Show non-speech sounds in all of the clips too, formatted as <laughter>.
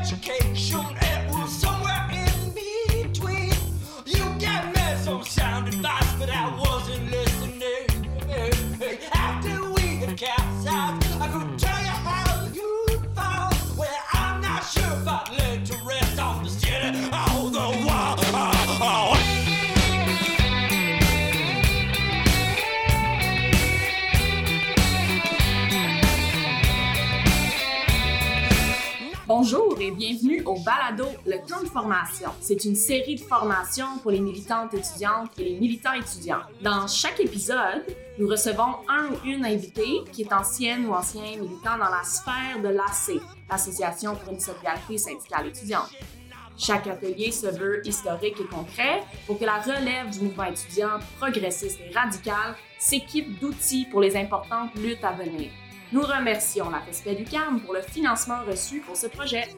education. Bienvenue au Balado Le Camp de formation. C'est une série de formations pour les militantes étudiantes et les militants étudiants. Dans chaque épisode, nous recevons un ou une invitée qui est ancienne ou ancien militant dans la sphère de l'AC, l'Association pour une solidarité syndicale étudiante. Chaque atelier se veut historique et concret pour que la relève du mouvement étudiant progressiste et radical s'équipe d'outils pour les importantes luttes à venir. Nous remercions la FESPED UQAM pour le financement reçu pour ce projet.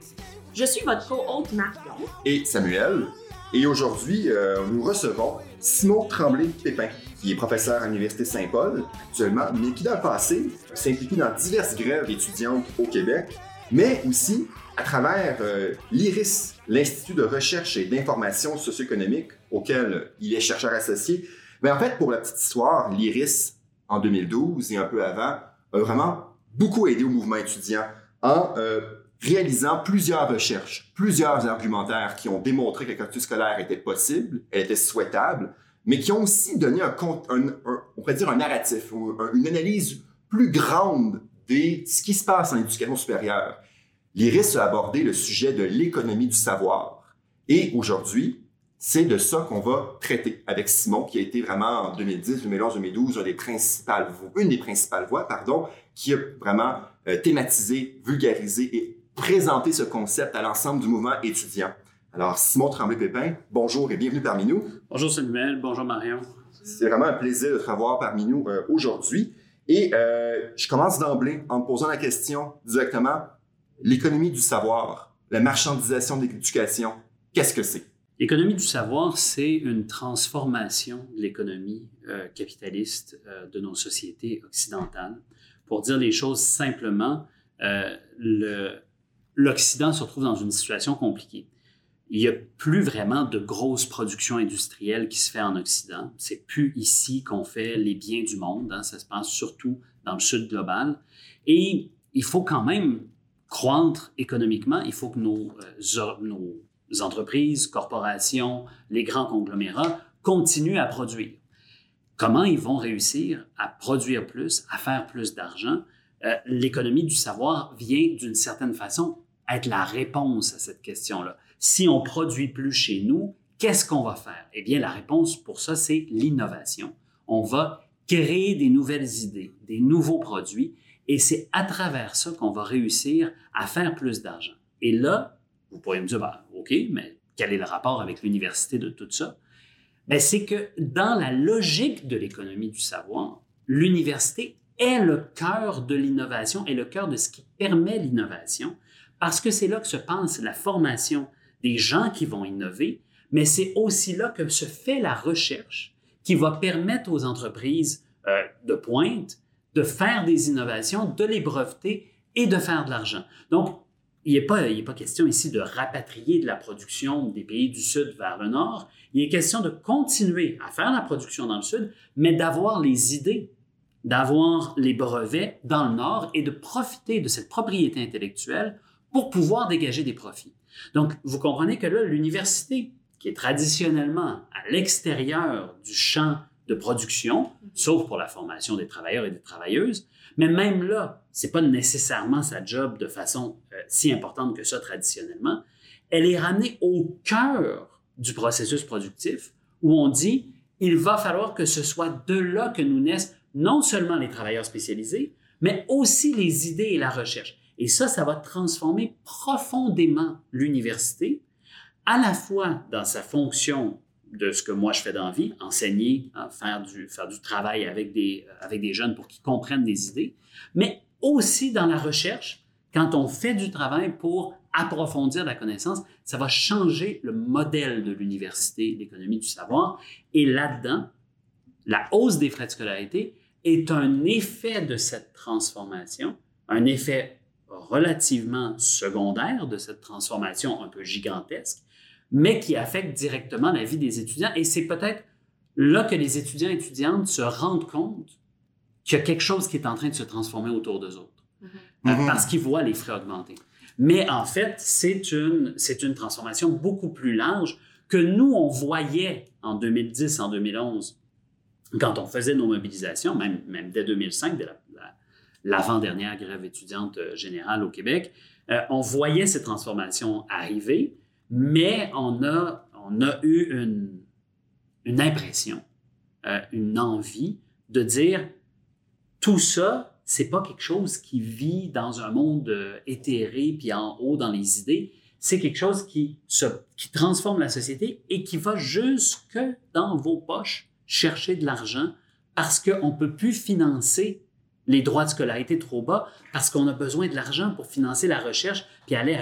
Je suis votre co-hôte Marion. et Samuel. Et aujourd'hui, euh, nous recevons Simon Tremblay-Pépin, qui est professeur à l'Université Saint-Paul actuellement, mais qui dans le passé s'est impliqué dans diverses grèves étudiantes au Québec, mais aussi à travers euh, l'IRIS, l'Institut de recherche et d'information socio-économique auquel il est chercheur associé. Mais en fait, pour la petite histoire, l'IRIS, en 2012 et un peu avant, a vraiment beaucoup aidé au mouvement étudiant en euh, réalisant plusieurs recherches, plusieurs argumentaires qui ont démontré que la culture scolaire était possible, elle était souhaitable, mais qui ont aussi donné un, un- on pourrait dire un narratif, une analyse plus grande de ce qui se passe en éducation supérieure. L'IRIS a abordé le sujet de l'économie du savoir. Et aujourd'hui, c'est de ça qu'on va traiter avec Simon, qui a été vraiment en 2010, 2011, 2012, une des principales, une voix, pardon, qui a vraiment euh, thématisé, vulgarisé et présenté ce concept à l'ensemble du mouvement étudiant. Alors, Simon Tremblay-Pépin, bonjour et bienvenue parmi nous. Bonjour Samuel, bonjour Marion. C'est vraiment un plaisir de te revoir parmi nous euh, aujourd'hui. Et euh, je commence d'emblée en me posant la question directement, l'économie du savoir, la marchandisation de l'éducation, qu'est-ce que c'est? L'économie du savoir, c'est une transformation de l'économie euh, capitaliste euh, de nos sociétés occidentales. Pour dire les choses simplement, euh, le- l'Occident se retrouve dans une situation compliquée. Il n'y a plus vraiment de grosse production industrielle qui se fait en Occident. C'est plus ici qu'on fait les biens du monde. hein. Ça se passe surtout dans le sud global. Et il faut quand même croître économiquement. Il faut que nos, euh, nos entreprises, corporations, les grands conglomérats continuent à produire. Comment ils vont réussir à produire plus, à faire plus d'argent? Euh, L'économie du savoir vient d'une certaine façon être la réponse à cette question-là. Si on produit plus chez nous, qu'est-ce qu'on va faire? Eh bien, la réponse pour ça, c'est l'innovation. On va créer des nouvelles idées, des nouveaux produits, et c'est à travers ça qu'on va réussir à faire plus d'argent. Et là, vous pourriez me dire, bah, OK, mais quel est le rapport avec l'université de tout ça? Ben, c'est que dans la logique de l'économie du savoir, l'université est le cœur de l'innovation, est le cœur de ce qui permet l'innovation, parce que c'est là que se passe la formation des gens qui vont innover, mais c'est aussi là que se fait la recherche qui va permettre aux entreprises euh, de pointe de faire des innovations, de les breveter et de faire de l'argent. Donc, il n'est pas, pas question ici de rapatrier de la production des pays du Sud vers le Nord. Il est question de continuer à faire la production dans le Sud, mais d'avoir les idées, d'avoir les brevets dans le Nord et de profiter de cette propriété intellectuelle pour pouvoir dégager des profits. Donc, vous comprenez que là, l'université, qui est traditionnellement à l'extérieur du champ de production, sauf pour la formation des travailleurs et des travailleuses, mais même là, c'est pas nécessairement sa job de façon euh, si importante que ça traditionnellement. Elle est ramenée au cœur du processus productif où on dit il va falloir que ce soit de là que nous naissent non seulement les travailleurs spécialisés, mais aussi les idées et la recherche. Et ça, ça va transformer profondément l'université, à la fois dans sa fonction de ce que moi je fais dans la vie, enseigner, hein, faire, du, travail avec des, avec des jeunes pour qu'ils comprennent des idées, mais aussi dans la recherche, quand on fait du travail pour approfondir la connaissance, ça va changer le modèle de l'université, l'économie du savoir. Et là-dedans, la hausse des frais de scolarité est un effet de cette transformation, un effet relativement secondaire de cette transformation un peu gigantesque, mais qui affecte directement la vie des étudiants. Et c'est peut-être là que les étudiants et étudiantes se rendent compte qu'il y a quelque chose qui est en train de se transformer autour d'eux autres, Mhm. Euh, Mhm. parce qu'ils voient les frais augmenter. Mais en fait, c'est une, c'est une transformation beaucoup plus large que nous, on voyait en 2010, en 2011, quand on faisait nos mobilisations, même, même dès 2005, dès la- l'avant-dernière grève étudiante euh, générale au Québec, euh, on voyait ces transformations arriver, mais on a, eu une, impression, euh, une envie de dire tout ça, c'est pas quelque chose qui vit dans un monde éthéré puis en haut dans les idées. C'est quelque chose qui, qui transforme la société et qui va jusque dans vos poches chercher de l'argent parce qu'on ne peut plus financer les droits de scolarité trop bas parce qu'on a besoin de l'argent pour financer la recherche puis aller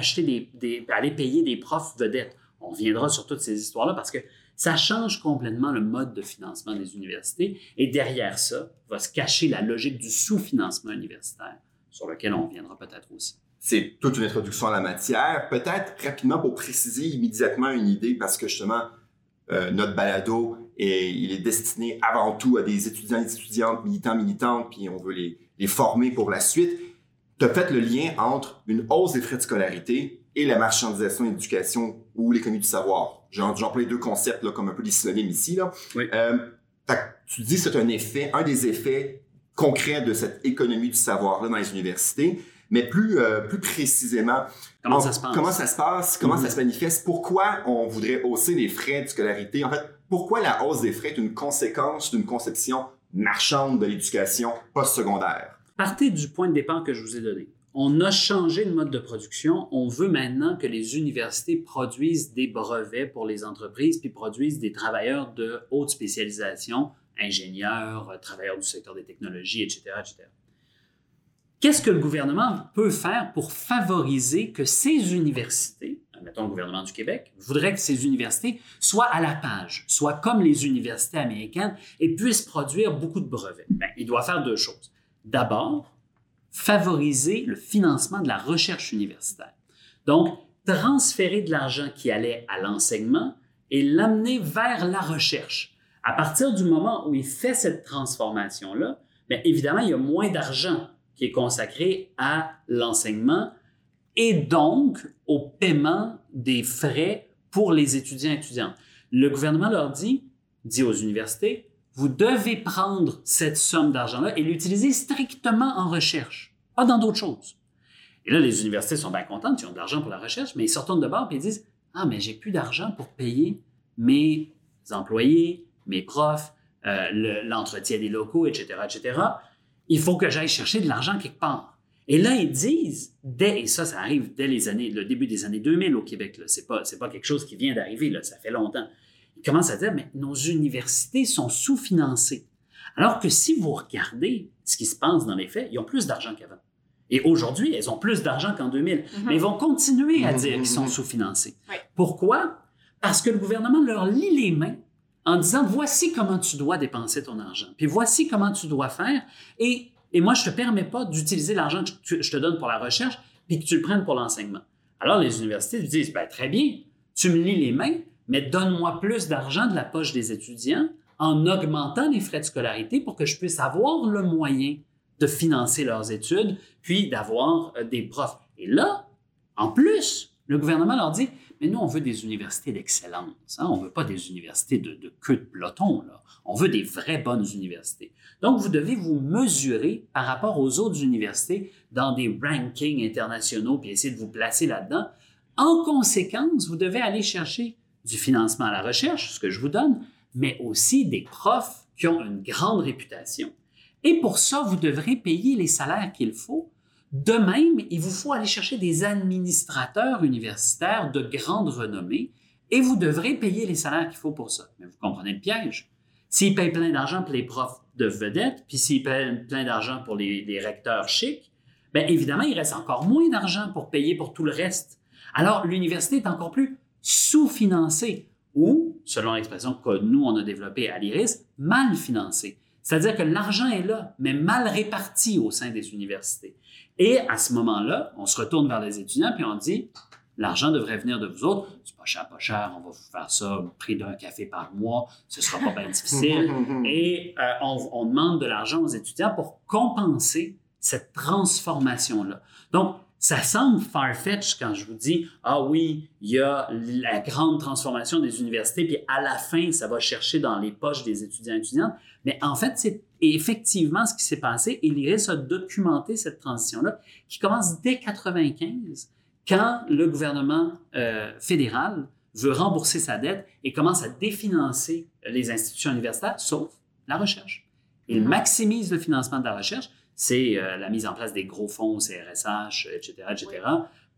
payer des profs vedettes. On reviendra sur toutes ces histoires-là parce que ça change complètement le mode de financement des universités et derrière ça va se cacher la logique du sous-financement universitaire sur lequel on reviendra peut-être aussi. C'est toute une introduction à la matière. Peut-être rapidement pour préciser immédiatement une idée, parce que justement, euh, notre balado, est, il est destiné avant tout à des étudiants et étudiantes, militants, militantes, puis on veut les, les former pour la suite. Tu as fait le lien entre une hausse des frais de scolarité et la marchandisation de l'éducation ou l'économie du savoir. J'emploie les deux concepts là, comme un peu des synonymes ici. Là. Oui. Euh, tu dis que c'est un effet, un des effets concrets de cette économie du savoir-là dans les universités. Mais plus, euh, plus précisément, Comment on- ça se passe? Comment ça se passe? Comment Mhm. ça se manifeste? Pourquoi on voudrait hausser les frais de scolarité? En fait, pourquoi la hausse des frais est une conséquence d'une conception marchande de l'éducation postsecondaire? Partez du point de départ que je vous ai donné. On a changé de mode de production. On veut maintenant que les universités produisent des brevets pour les entreprises, puis produisent des travailleurs de haute spécialisation, ingénieurs, euh, travailleurs du secteur des technologies, etc., etc. Qu'est-ce que le gouvernement peut faire pour favoriser que ces universités, mettons le gouvernement du Québec, voudrait que ces universités soient à la page, soient comme les universités américaines et puissent produire beaucoup de brevets? Bien, il doit faire deux choses. D'abord, favoriser le financement de la recherche universitaire. Donc, transférer de l'argent qui allait à l'enseignement et l'amener vers la recherche. À partir du moment où il fait cette transformation-là, bien évidemment, il y a moins d'argent qui est consacré à l'enseignement et donc au paiement des frais pour les étudiants et étudiantes. Le gouvernement leur dit, dit aux universités, vous devez prendre cette somme d'argent-là et l'utiliser strictement en recherche, pas dans d'autres choses. Et là, les universités sont bien contentes, ils ont de l'argent pour la recherche, mais ils se retournent de bord et ils disent Ah, mais j'ai plus d'argent pour payer mes employés, mes profs, euh, le- l'entretien des locaux, etc., etc. Il faut que j'aille chercher de l'argent quelque part. Et là, ils disent, dès, et ça, ça arrive dès les années, le début des années 2000 au Québec, c'est pas, c'est pas quelque chose qui vient d'arriver, là, ça fait longtemps. Ils commencent à dire, mais nos universités sont sous-financées. Alors que si vous regardez ce qui se passe dans les faits, ils ont plus d'argent qu'avant. Et aujourd'hui, elles ont plus d'argent qu'en 2000. Mais ils vont continuer à dire qu'ils sont sous-financés. Oui. Pourquoi? Parce que le gouvernement leur lie les mains en disant voici comment tu dois dépenser ton argent, puis voici comment tu dois faire, et, moi, je ne te permets pas d'utiliser l'argent que je te donne pour la recherche, puis que tu le prennes pour l'enseignement. Alors, les universités disent ben, très bien, tu me lis les mains, mais donne-moi plus d'argent de la poche des étudiants en augmentant les frais de scolarité pour que je puisse avoir le moyen de financer leurs études, puis d'avoir euh, des profs. Et là, en plus, le gouvernement leur dit, mais nous, on veut des universités d'excellence. hein. On ne veut pas des universités de, queue de peloton. On veut des vraies bonnes universités. Donc, vous devez vous mesurer par rapport aux autres universités dans des rankings internationaux, puis essayer de vous placer là-dedans. En conséquence, vous devez aller chercher du financement à la recherche, ce que je vous donne, mais aussi des profs qui ont une grande réputation. Et pour ça, vous devrez payer les salaires qu'il faut. De même, il vous faut aller chercher des administrateurs universitaires de grande renommée et vous devrez payer les salaires qu'il faut pour ça. Mais vous comprenez le piège. S'ils payent plein d'argent pour les profs de vedettes, puis s'ils payent plein d'argent pour les, recteurs chics, bien évidemment, il reste encore moins d'argent pour payer pour tout le reste. Alors, l'université est encore plus sous-financée ou, selon l'expression que nous, on a développée à l'IRIS, mal financée. C'est-à-dire que l'argent est là, mais mal réparti au sein des universités. Et à ce moment-là, on se retourne vers les étudiants puis on dit, l'argent devrait venir de vous autres. C'est pas cher, pas cher, on va vous faire ça au prix d'un café par mois, ce sera pas bien difficile. <laughs> Et euh, on, on demande de l'argent aux étudiants pour compenser cette transformation-là. Donc, ça semble far-fetched quand je vous dis, ah oui, il y a la grande transformation des universités, puis à la fin, ça va chercher dans les poches des étudiants et étudiantes. Mais en fait, c'est effectivement ce qui s'est passé et l'IRIS a documenté cette transition-là qui commence dès 95, quand le gouvernement euh, fédéral veut rembourser sa dette et commence à définancer les institutions universitaires, sauf la recherche. Il maximise le financement de la recherche c'est euh, la mise en place des gros fonds, CRSH, etc., etc.,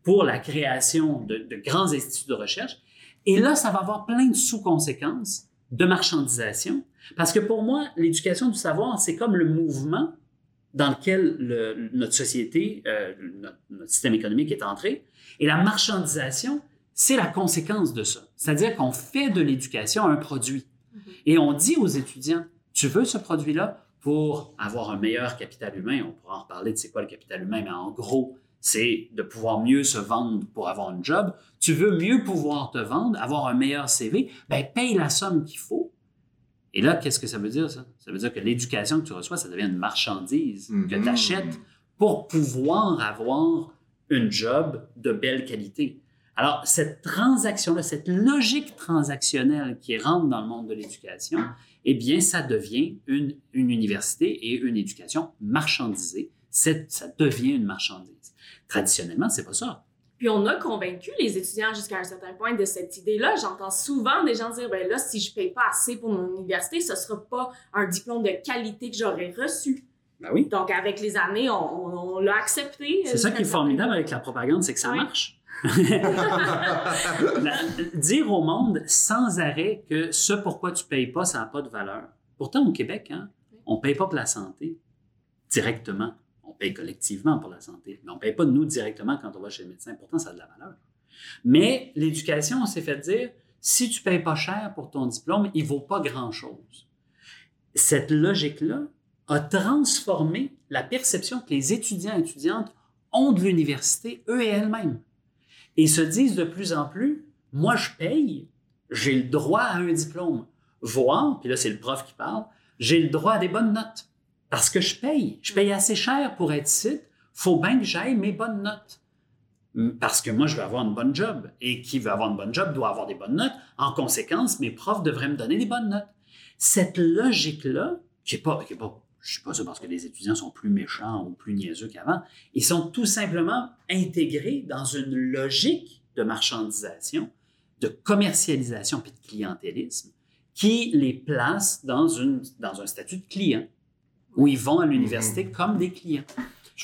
pour la création de, de, grands instituts de recherche. Et là, ça va avoir plein de sous-conséquences de marchandisation, parce que pour moi, l'éducation du savoir, c'est comme le mouvement dans lequel le, notre société, euh, notre, notre, système économique est entré, et la marchandisation, c'est la conséquence de ça. C'est-à-dire qu'on fait de l'éducation un produit. Mm-hmm. Et on dit aux étudiants, tu veux ce produit-là? pour avoir un meilleur capital humain. On pourra en reparler de c'est quoi le capital humain, mais en gros, c'est de pouvoir mieux se vendre pour avoir un job. Tu veux mieux pouvoir te vendre, avoir un meilleur CV, ben paye la somme qu'il faut. Et là, qu'est-ce que ça veut dire, ça? Ça veut dire que l'éducation que tu reçois, ça devient une marchandise que Mhm. tu achètes pour pouvoir avoir une job de belle qualité. Alors, cette transaction-là, cette logique transactionnelle qui rentre dans le monde de l'éducation, eh bien, ça devient une, une université et une éducation marchandisée. Ça devient une marchandise. Traditionnellement, c'est pas ça. Puis on a convaincu les étudiants jusqu'à un certain point de cette idée-là. J'entends souvent des gens dire, ben là, si je paye pas assez pour mon université, ce sera pas un diplôme de qualité que j'aurais reçu. Ben oui. Donc, avec les années, on, l'a accepté. C'est ça qui est formidable avec la propagande, c'est que ça Oui. marche. <laughs> Dire au monde sans arrêt que ce pourquoi tu payes pas, ça n'a pas de valeur. Pourtant, au Québec, hein, on ne paye pas pour la santé directement. Paye collectivement pour la santé, mais on ne paye pas nous directement quand on va chez le médecin. Pourtant, ça a de la valeur. Mais l'éducation, on s'est fait dire, si tu payes pas cher pour ton diplôme, il vaut pas grand-chose. Cette logique-là a transformé la perception que les étudiants et étudiantes ont de l'université, eux et elles-mêmes. Et se disent de plus en plus, moi je paye, j'ai le droit à un diplôme. Voir, puis là c'est le prof qui parle, j'ai le droit à des bonnes notes. Parce que je paye. Je paye assez cher pour être ici. faut bien que j'aille mes bonnes notes. Parce que moi, je veux avoir une bonne job. Et qui veut avoir une bonne job doit avoir des bonnes notes. En conséquence, mes profs devraient me donner des bonnes notes. Cette logique-là, qui n'est pas, pas, je suis pas sûr parce que les étudiants sont plus méchants ou plus niaiseux qu'avant, ils sont tout simplement intégrés dans une logique de marchandisation, de commercialisation puis de clientélisme qui les place dans un statut de client où ils vont à l'université comme des clients.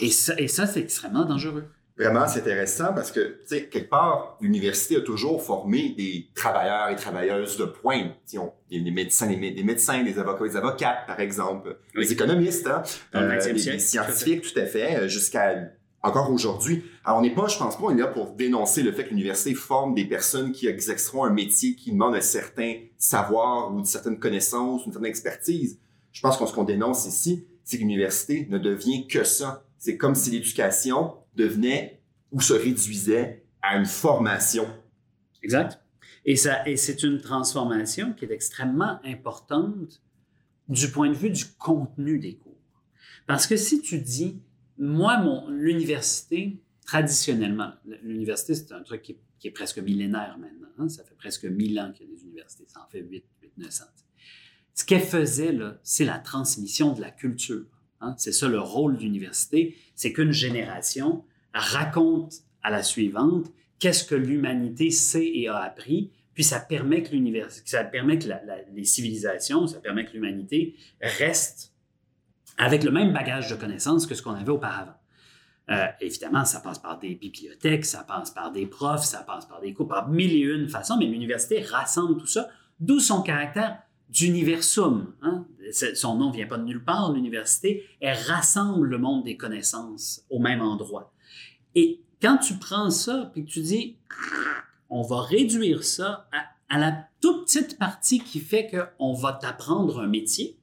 Et ça, et ça c'est extrêmement dangereux. Vraiment, c'est intéressant parce que, tu sais, quelque part, l'université a toujours formé des travailleurs et travailleuses de pointe. Tu sais, on- Des, médecins, des, mé- des médecins, des avocats, des avocates, par exemple, Oui. des économistes, hein, euh, 20e des, siècle, des scientifiques, tout à fait, euh, jusqu'à encore aujourd'hui. Alors, on n'est pas, je pense pas, on est là pour dénoncer le fait que l'université forme des personnes qui exerceront un métier qui demande un certain savoir ou une certaine connaissance, une certaine expertise. Je pense qu'on ce qu'on dénonce ici, c'est que l'université ne devient que ça. C'est comme si l'éducation devenait ou se réduisait à une formation. Exact. Et, et c'est une transformation qui est extrêmement importante du point de vue du contenu des cours. Parce que si tu dis, moi, mon, l'université, traditionnellement, l'université, c'est un truc qui est, qui est presque millénaire maintenant. hein. Ça fait presque 1000 ans qu'il y a des universités. Ça en fait 8, 8 900. Ce qu'elle faisait, c'est la transmission de la culture. hein. C'est ça le rôle de l'université. C'est qu'une génération raconte à la suivante qu'est-ce que l'humanité sait et a appris, puis ça permet que ça permet que les civilisations, ça permet que l'humanité reste avec le même bagage de connaissances que ce qu'on avait auparavant. Euh, évidemment, ça passe par des bibliothèques, ça passe par des profs, ça passe par des cours, par mille et une façons, mais l'université rassemble tout ça, d'où son caractère d'universum. Hein? Son nom vient pas de nulle part, l'université, elle rassemble le monde des connaissances au même endroit. Et quand tu prends ça, puis que tu dis, on va réduire ça à, à la toute petite partie qui fait qu'on va t'apprendre un métier,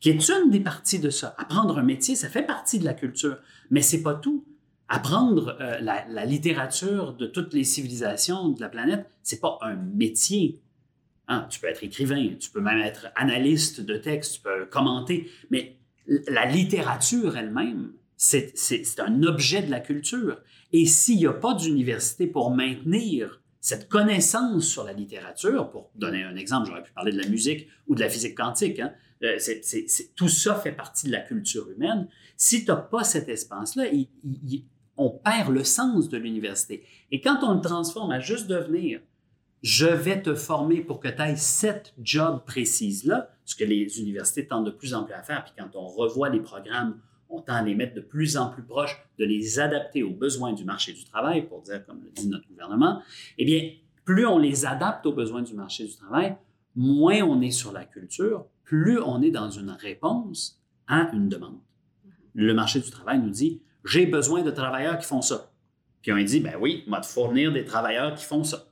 qui est une des parties de ça. Apprendre un métier, ça fait partie de la culture, mais c'est pas tout. Apprendre euh, la, la, littérature de toutes les civilisations de la planète, c'est pas un métier. Hein, tu peux être écrivain, tu peux même être analyste de texte, tu peux commenter, mais la littérature elle-même, c'est un objet de la culture. Et s'il n'y a pas d'université pour maintenir cette connaissance sur la littérature, pour donner un exemple, j'aurais pu parler de la musique ou de la physique quantique, hein, euh, tout ça fait partie de la culture humaine. Si tu n'as pas cet espace-là, on perd le sens de l'université. Et quand on le transforme à juste devenir je vais te former pour que tu ailles cette job précise-là, ce que les universités tentent de plus en plus à faire, puis quand on revoit les programmes, on tend à les mettre de plus en plus proches, de les adapter aux besoins du marché du travail, pour dire comme le dit notre gouvernement, eh bien, plus on les adapte aux besoins du marché du travail, moins on est sur la culture, plus on est dans une réponse à une demande. Le marché du travail nous dit, j'ai besoin de travailleurs qui font ça. Puis on dit, ben oui, on va te fournir des travailleurs qui font ça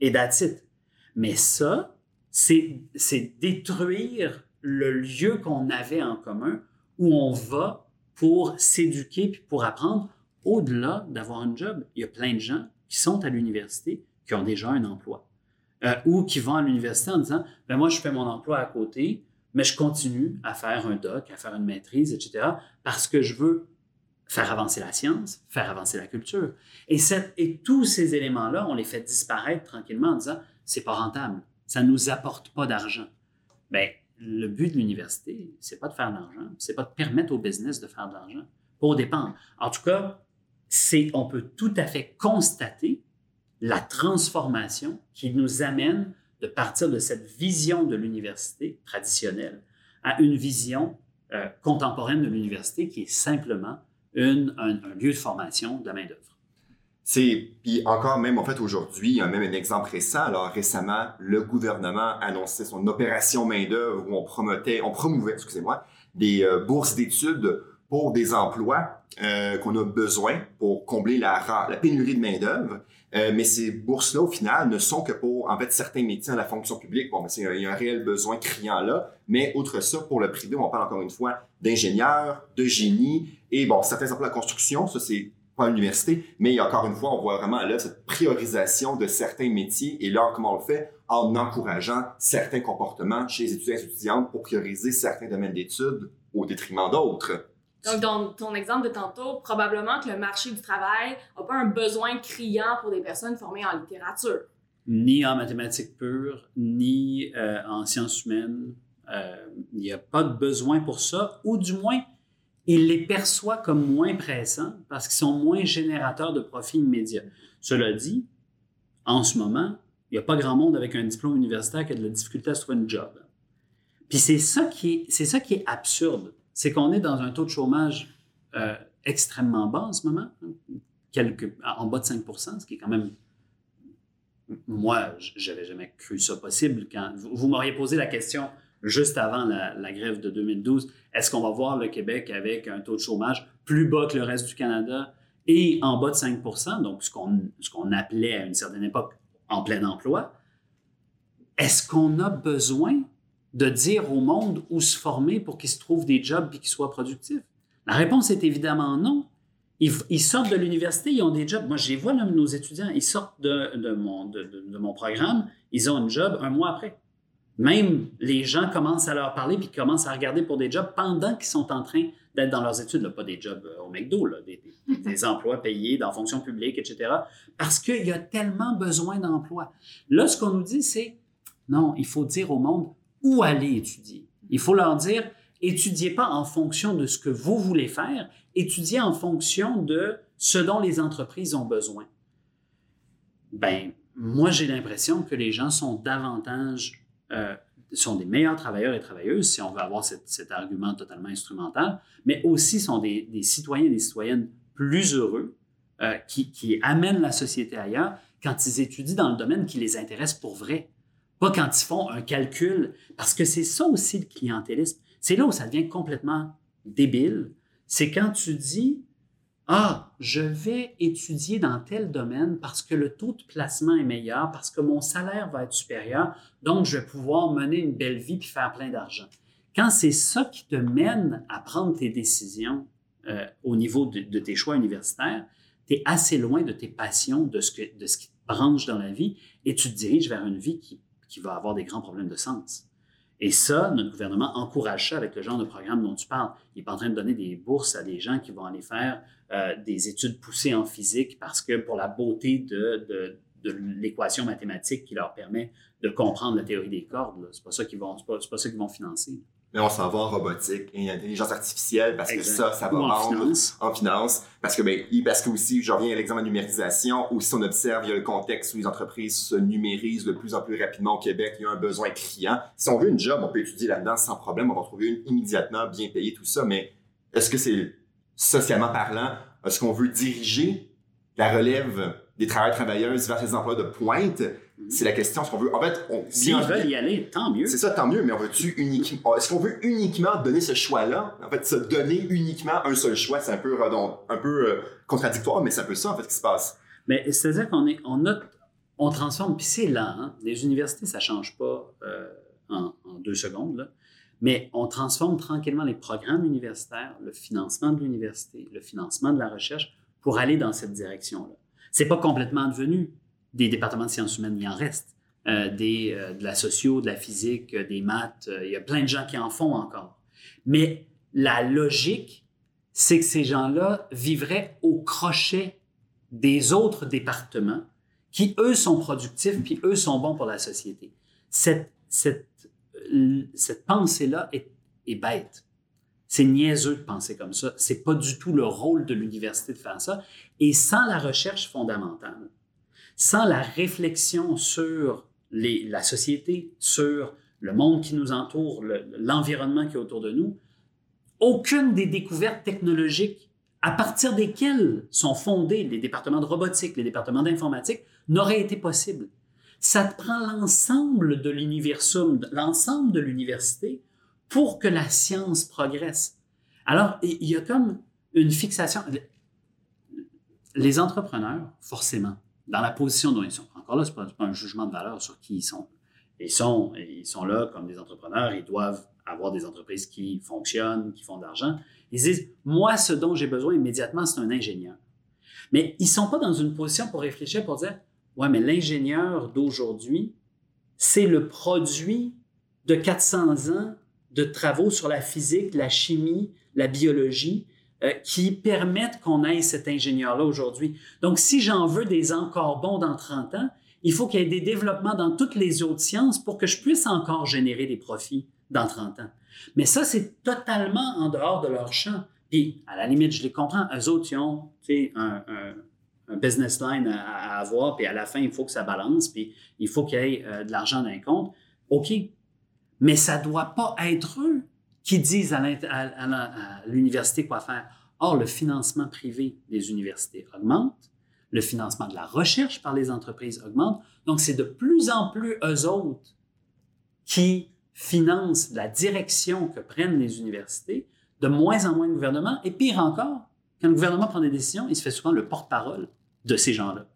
et that's Mais ça, c'est détruire le lieu qu'on avait en commun où on va pour s'éduquer puis pour apprendre au-delà d'avoir un job. Il y a plein de gens qui sont à l'université qui ont déjà un emploi euh, ou qui vont à l'université en disant ben moi je fais mon emploi à côté mais je continue à faire un doc, à faire une maîtrise, etc. parce que je veux faire avancer la science, faire avancer la culture. Et, tous ces éléments-là, on les fait disparaître tranquillement en disant c'est pas rentable, ça nous apporte pas d'argent. Bien, le but de l'université, c'est pas de faire de l'argent, c'est pas de permettre au business de faire de l'argent. Pour dépendre. En tout cas, on peut tout à fait constater la transformation qui nous amène de partir de cette vision de l'université traditionnelle à une vision euh, contemporaine de l'université qui est simplement un, lieu de formation de main-d'œuvre. C'est, puis encore même, en fait, aujourd'hui, il y a même un exemple récent. Alors, récemment, le gouvernement annonçait son opération main-d'œuvre où on promotait, on promouvait, excusez-moi, des euh, bourses d'études pour des emplois euh, qu'on a besoin pour combler la, la pénurie de main-d'œuvre. Euh, mais ces bourses-là, au final, ne sont que pour, en fait, certains métiers dans la fonction publique. Bon, mais il y a un réel besoin criant là. Mais outre ça, pour le privé, on parle encore une fois d'ingénieurs, de génie et bon, certains emplois de construction. Ça, c'est pas à l'université, mais encore une fois, on voit vraiment là cette priorisation de certains métiers. Et là, comment on le fait? En encourageant certains comportements chez les étudiants et étudiantes pour prioriser certains domaines d'études au détriment d'autres. Donc, dans ton exemple de tantôt, probablement que le marché du travail n'a pas un besoin criant pour des personnes formées en littérature. Ni en mathématiques pures, ni euh, en sciences humaines. Euh, il n'y a pas de besoin pour ça, ou du moins, il les perçoit comme moins pressants parce qu'ils sont moins générateurs de profits immédiats. Cela dit, en ce moment, il n'y a pas grand monde avec un diplôme universitaire qui a de la difficulté à se trouver un job. Puis c'est ça c'est ça qui est absurde c'est qu'on est dans un taux de chômage euh, extrêmement bas en ce moment, en bas de 5% ce qui est quand même. Moi, j'avais jamais cru ça possible. Quand vous, m'auriez posé la question juste avant la, grève de 2012, est-ce qu'on va voir le Québec avec un taux de chômage plus bas que le reste du Canada et en bas de 5% donc ce qu'on appelait à une certaine époque en plein emploi? Est-ce qu'on a besoin de dire au monde où se former pour qu'ils se trouvent des jobs et qu'ils soient productifs? La réponse est évidemment non. Ils, sortent de l'université, ils ont des jobs. Moi, je les vois, nos étudiants, ils sortent de, mon, de, mon, programme, ils ont un job un mois après. Même les gens commencent à leur parler puis commencent à regarder pour des jobs pendant qu'ils sont en train d'être dans leurs études. pas des jobs euh, au McDo, des, <laughs> des, emplois payés dans fonction publique, etc. Parce qu'il y a tellement besoin d'emplois. Là, ce qu'on nous dit, c'est non, il faut dire au monde, où aller étudier. Il faut leur dire, étudiez pas en fonction de ce que vous voulez faire, étudiez en fonction de ce dont les entreprises ont besoin. Ben, moi, j'ai l'impression que les gens sont davantage, euh, sont des meilleurs travailleurs et travailleuses, si on veut avoir cet, argument totalement instrumental, mais aussi sont des, citoyens et des citoyennes plus heureux, euh, qui, qui amènent la société ailleurs quand ils étudient dans le domaine qui les intéresse pour vrai. Pas quand ils font un calcul, parce que c'est ça aussi le clientélisme. C'est là où ça devient complètement débile. C'est quand tu dis, ah, je vais étudier dans tel domaine parce que le taux de placement est meilleur, parce que mon salaire va être supérieur, donc je vais pouvoir mener une belle vie puis faire plein d'argent. quand c'est ça qui te mène à prendre tes décisions euh, au niveau de, tes choix universitaires, tu es assez loin de tes passions, de ce, de ce qui te branche dans la vie, et tu te diriges vers une vie qui, qui va avoir des grands problèmes de sens. Et ça, notre gouvernement encourage ça avec le genre de programme dont tu parles. Il n'est en train de donner des bourses à des gens qui vont aller faire euh, des études poussées en physique parce que pour la beauté de, l'équation mathématique qui leur permet de comprendre la théorie des cordes. Pas, c'est pas ça qu'ils vont financer. Mais on s'en va en robotique et intelligence artificielle parce Exact. que ça, ça va Ou en finance. en finance. Parce que, ben, parce que aussi, je reviens à l'exemple de la numérisation, aussi on observe, il y a le contexte où les entreprises se numérisent de plus en plus rapidement au Québec, il y a un besoin criant. Si on veut une job, on peut étudier là-dedans sans problème, on va trouver une immédiatement, bien payée, tout ça, mais est-ce que c'est socialement parlant, est-ce qu'on veut diriger la relève des travailleurs travailleuses vers ces emplois de pointe? C'est la question. Est-ce qu'on veut, en fait, on, S'ils bien- veulent y aller, tant mieux. c'est ça, tant mieux, mais on veut-tu uniquement. Est-ce qu'on veut uniquement donner ce choix-là? En fait, se donner uniquement un seul choix, c'est un peu, redond- un peu euh, contradictoire, mais c'est un peu ça, en fait, qui se passe. Mais c'est-à-dire qu'on est, on a, on transforme, puis c'est lent. hein. Les universités, ça change pas euh, en, en deux secondes, là. mais on transforme tranquillement les programmes universitaires, le financement de l'université, le financement de la recherche pour aller dans cette direction-là. C'est pas complètement devenu des départements de sciences humaines, il en reste. Euh, des, euh, de la socio, de la physique, euh, des maths, il y a plein de gens qui en font encore. Mais la logique, c'est que ces gens-là vivraient au crochet des autres départements qui, eux, sont productifs, puis eux, sont bons pour la société. Cette, cette, cette pensée-là est, est bête. C'est niaiseux de penser comme ça. C'est pas du tout le rôle de l'université de faire ça. Et sans la recherche fondamentale, sans la réflexion sur la société, sur le monde qui nous entoure, le- l'environnement qui est autour de nous, aucune des découvertes technologiques à partir desquelles sont fondés les départements de robotique, les départements d'informatique, n'aurait été possible. Ça te prend l'ensemble de l'universum, l'ensemble de l'université pour que la science progresse. Alors, il y a comme une fixation. Les entrepreneurs, forcément, dans la position dont ils sont, encore là, ce n'est pas, un jugement de valeur sur qui ils sont. Ils sont, ils sont là comme des entrepreneurs, ils doivent avoir des entreprises qui fonctionnent, qui font de l'argent. Ils disent, moi, ce dont j'ai besoin immédiatement, c'est un ingénieur. Mais ils ne sont pas dans une position pour réfléchir, pour dire, ouais, mais l'ingénieur d'aujourd'hui, c'est le produit de 400 ans de travaux sur la physique, la chimie, la biologie, euh, qui permettent qu'on ait cet ingénieur-là aujourd'hui. Donc, si j'en veux des encore bons dans 30 ans, il faut qu'il y ait des développements dans toutes les autres sciences pour que je puisse encore générer des profits dans 30 ans. Mais ça, c'est totalement en dehors de leur champ. Puis, à la limite, je les comprends. Eux autres, ils ont un, un, un business line à, à avoir, puis à la fin, il faut que ça balance, puis il faut qu'il y ait euh, de l'argent dans les comptes. OK. Mais ça ne doit pas être eux qui disent à l'université quoi faire. Or, le financement privé des universités augmente, le financement de la recherche par les entreprises augmente. Donc, c'est de plus en plus eux autres qui financent la direction que prennent les universités, de moins en moins de gouvernement. Et pire encore, quand le gouvernement prend des décisions, il se fait souvent le porte-parole de ces gens-là.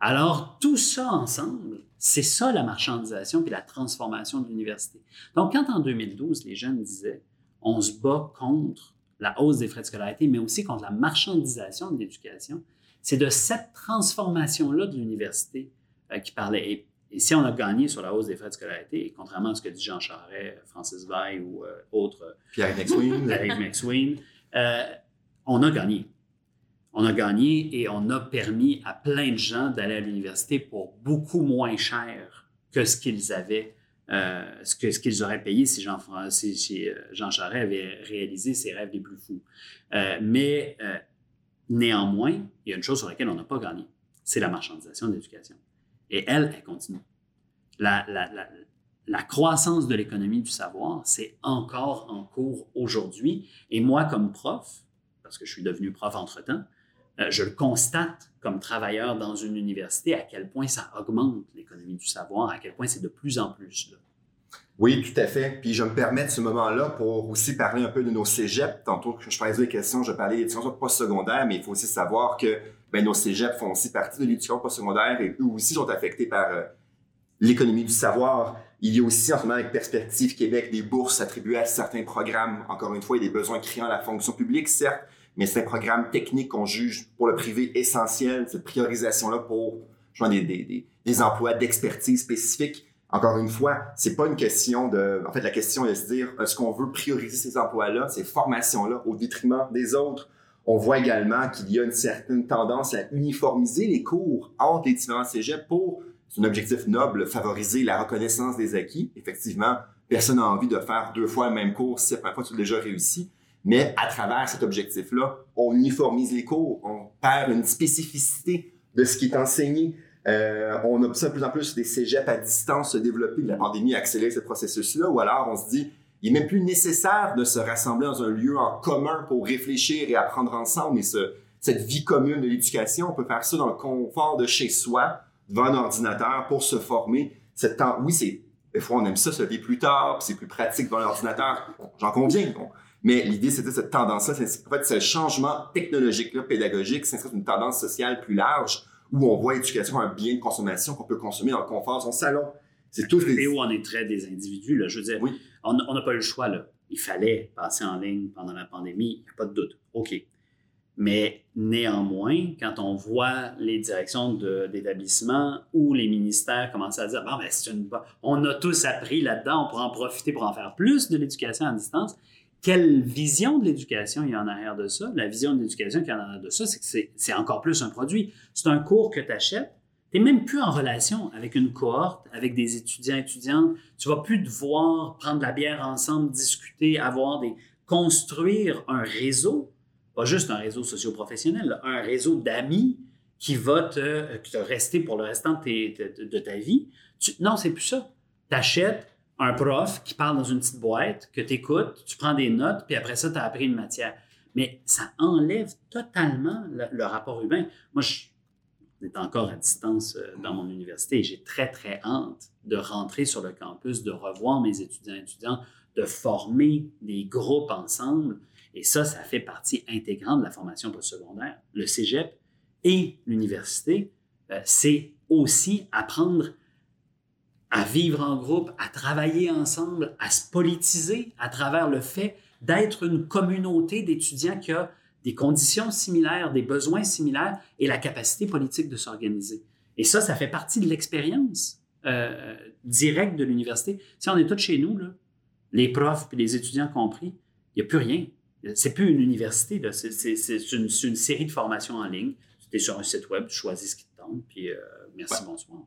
Alors, tout ça ensemble, c'est ça la marchandisation puis la transformation de l'université. Donc, quand en 2012, les jeunes disaient on se bat contre la hausse des frais de scolarité, mais aussi contre la marchandisation de l'éducation, c'est de cette transformation-là de l'université euh, qui parlait. Et, et si on a gagné sur la hausse des frais de scolarité, et contrairement à ce que dit Jean Charest, Francis Veil ou euh, autres, Pierre McSween. avec McSween, euh, on a gagné. On a gagné et on a permis à plein de gens d'aller à l'université pour beaucoup moins cher que ce qu'ils avaient, euh, ce qu'ils auraient payé si Jean, si, si, euh, Jean Charest avait réalisé ses rêves les plus fous. Euh, mais néanmoins, il y a une chose sur laquelle on n'a pas gagné, c'est la marchandisation de l'éducation. Et elle, elle continue. La, croissance de l'économie du savoir, c'est encore en cours aujourd'hui. Et moi, comme prof, parce que je suis devenu prof entre-temps, je le constate comme travailleur dans une université à quel point ça augmente l'économie du savoir, à quel point c'est de plus en plus. Oui, tout à fait. Puis je me permets de ce moment-là pour aussi parler un peu de nos cégeps. Tantôt que je posais des questions, je parlais d'éducation postsecondaire, mais il faut aussi savoir que ben, nos cégeps font aussi partie de l'éducation postsecondaire et eux aussi sont affectés par euh, l'économie du savoir. Il y a aussi en ce moment avec Perspective Québec des bourses attribuées à certains programmes. Encore une fois, il y a des besoins criants à la fonction publique, certes, mais c'est un programme technique qu'on juge pour le privé essentiel, cette priorisation-là pour des, des, des, emplois d'expertise spécifiques. Encore une fois, c'est pas une question de. En fait, la question est de se dire est-ce qu'on veut prioriser ces emplois-là, ces formations-là, au détriment des autres? On voit également qu'il y a une certaine tendance à uniformiser les cours entre les différents cégeps pour, c'est un objectif noble, favoriser la reconnaissance des acquis. Effectivement, personne n'a envie de faire deux fois le même cours si la première fois tu as déjà réussi. Mais à travers cet objectif-là, on uniformise les cours, on perd une spécificité de ce qui est enseigné. Euh, on observe de plus en plus des cégeps à distance se développer. La pandémie a accéléré ce processus-là, ou alors on se dit, il est même plus nécessaire de se rassembler dans un lieu en commun pour réfléchir et apprendre ensemble. Et ce, cette vie commune de l'éducation, on peut faire ça dans le confort de chez soi, devant un ordinateur, pour se former. Cette temps, oui, c'est des fois on aime ça, se lever plus tard, c'est plus pratique devant l'ordinateur. J'en conviens. Mais l'idée, c'était cette tendance-là. En fait, ce changement technologique-là, pédagogique, c'est une tendance sociale plus large où on voit l'éducation un bien de consommation qu'on peut consommer dans le confort de son salon. C'est tous Et les... où on est très des individus, là. Je veux dire, Oui. on n'a pas eu le choix, là. Il fallait passer en ligne pendant la pandémie, il n'y a pas de doute. OK. Mais néanmoins, quand on voit les directions d'établissements ou les ministères commencer à dire bon, ben, une on a tous appris là-dedans, on pourra en profiter pour en faire plus de l'éducation à distance. Quelle vision de l'éducation il y a en arrière de ça? La vision de l'éducation qu'il y a en arrière de ça, c'est que c'est- encore plus un produit. C'est un cours que tu achètes. Tu n'es même plus en relation avec une cohorte, avec des étudiants, étudiantes. Tu vas plus devoir prendre la bière ensemble, discuter, avoir des. construire un réseau, pas juste un réseau socio-professionnel, un réseau d'amis qui va te, te rester pour le restant de, de- de ta vie. Tu- non, c'est plus ça. Tu achètes un prof qui parle dans une petite boîte, que tu écoutes, tu prends des notes, puis après ça, tu as appris une matière. Mais ça enlève totalement le, rapport humain. Moi, je, on est encore à distance euh, dans mon université et j'ai très, très hâte de rentrer sur le campus, de revoir mes étudiants et étudiantes, de former des groupes ensemble. Et ça, ça fait partie intégrante de la formation postsecondaire. Le cégep et l'université, euh, c'est aussi apprendre à vivre en groupe, à travailler ensemble, à se politiser à travers le fait d'être une communauté d'étudiants qui a des conditions similaires, des besoins similaires et la capacité politique de s'organiser. Et ça, ça fait partie de l'expérience euh, directe de l'université. Si on est tous chez nous, là, les profs et les étudiants compris, il n'y a plus rien. C'est plus une université, une, c'est une série de formations en ligne. Tu es sur un site web, tu choisis ce qui te tente, puis euh, merci, bonsoir.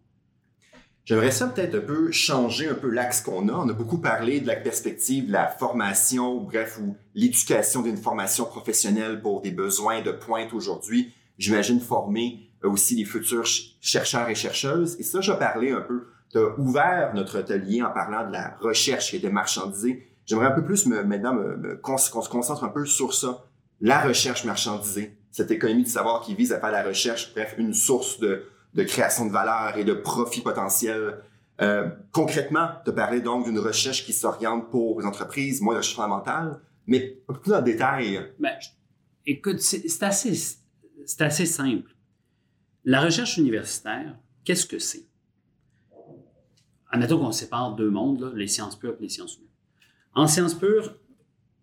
J'aimerais ça peut-être un peu changer un peu l'axe qu'on a. On a beaucoup parlé de la perspective de la formation, bref, ou l'éducation d'une formation professionnelle pour des besoins de pointe aujourd'hui. J'imagine former euh, aussi les futurs ch- chercheurs et chercheuses. Et ça, j'ai parlé un peu. Tu as ouvert notre atelier en parlant de la recherche qui était marchandisée. J'aimerais un peu plus me, maintenant me- me- qu'on se concentre un peu sur ça. La recherche marchandisée, cette économie du savoir qui vise à faire la recherche, bref, une source de, de création de valeur et de profit potentiel. Euh, concrètement, as parlé donc d'une recherche qui s'oriente pour les entreprises, moins de recherche fondamentale, mais un peu plus le détail. Ben, écoute, c'est assez, assez simple. La recherche universitaire, qu'est-ce que c'est? Admettons qu'on sépare deux mondes, là, les sciences pures et les sciences humaines. En sciences pures,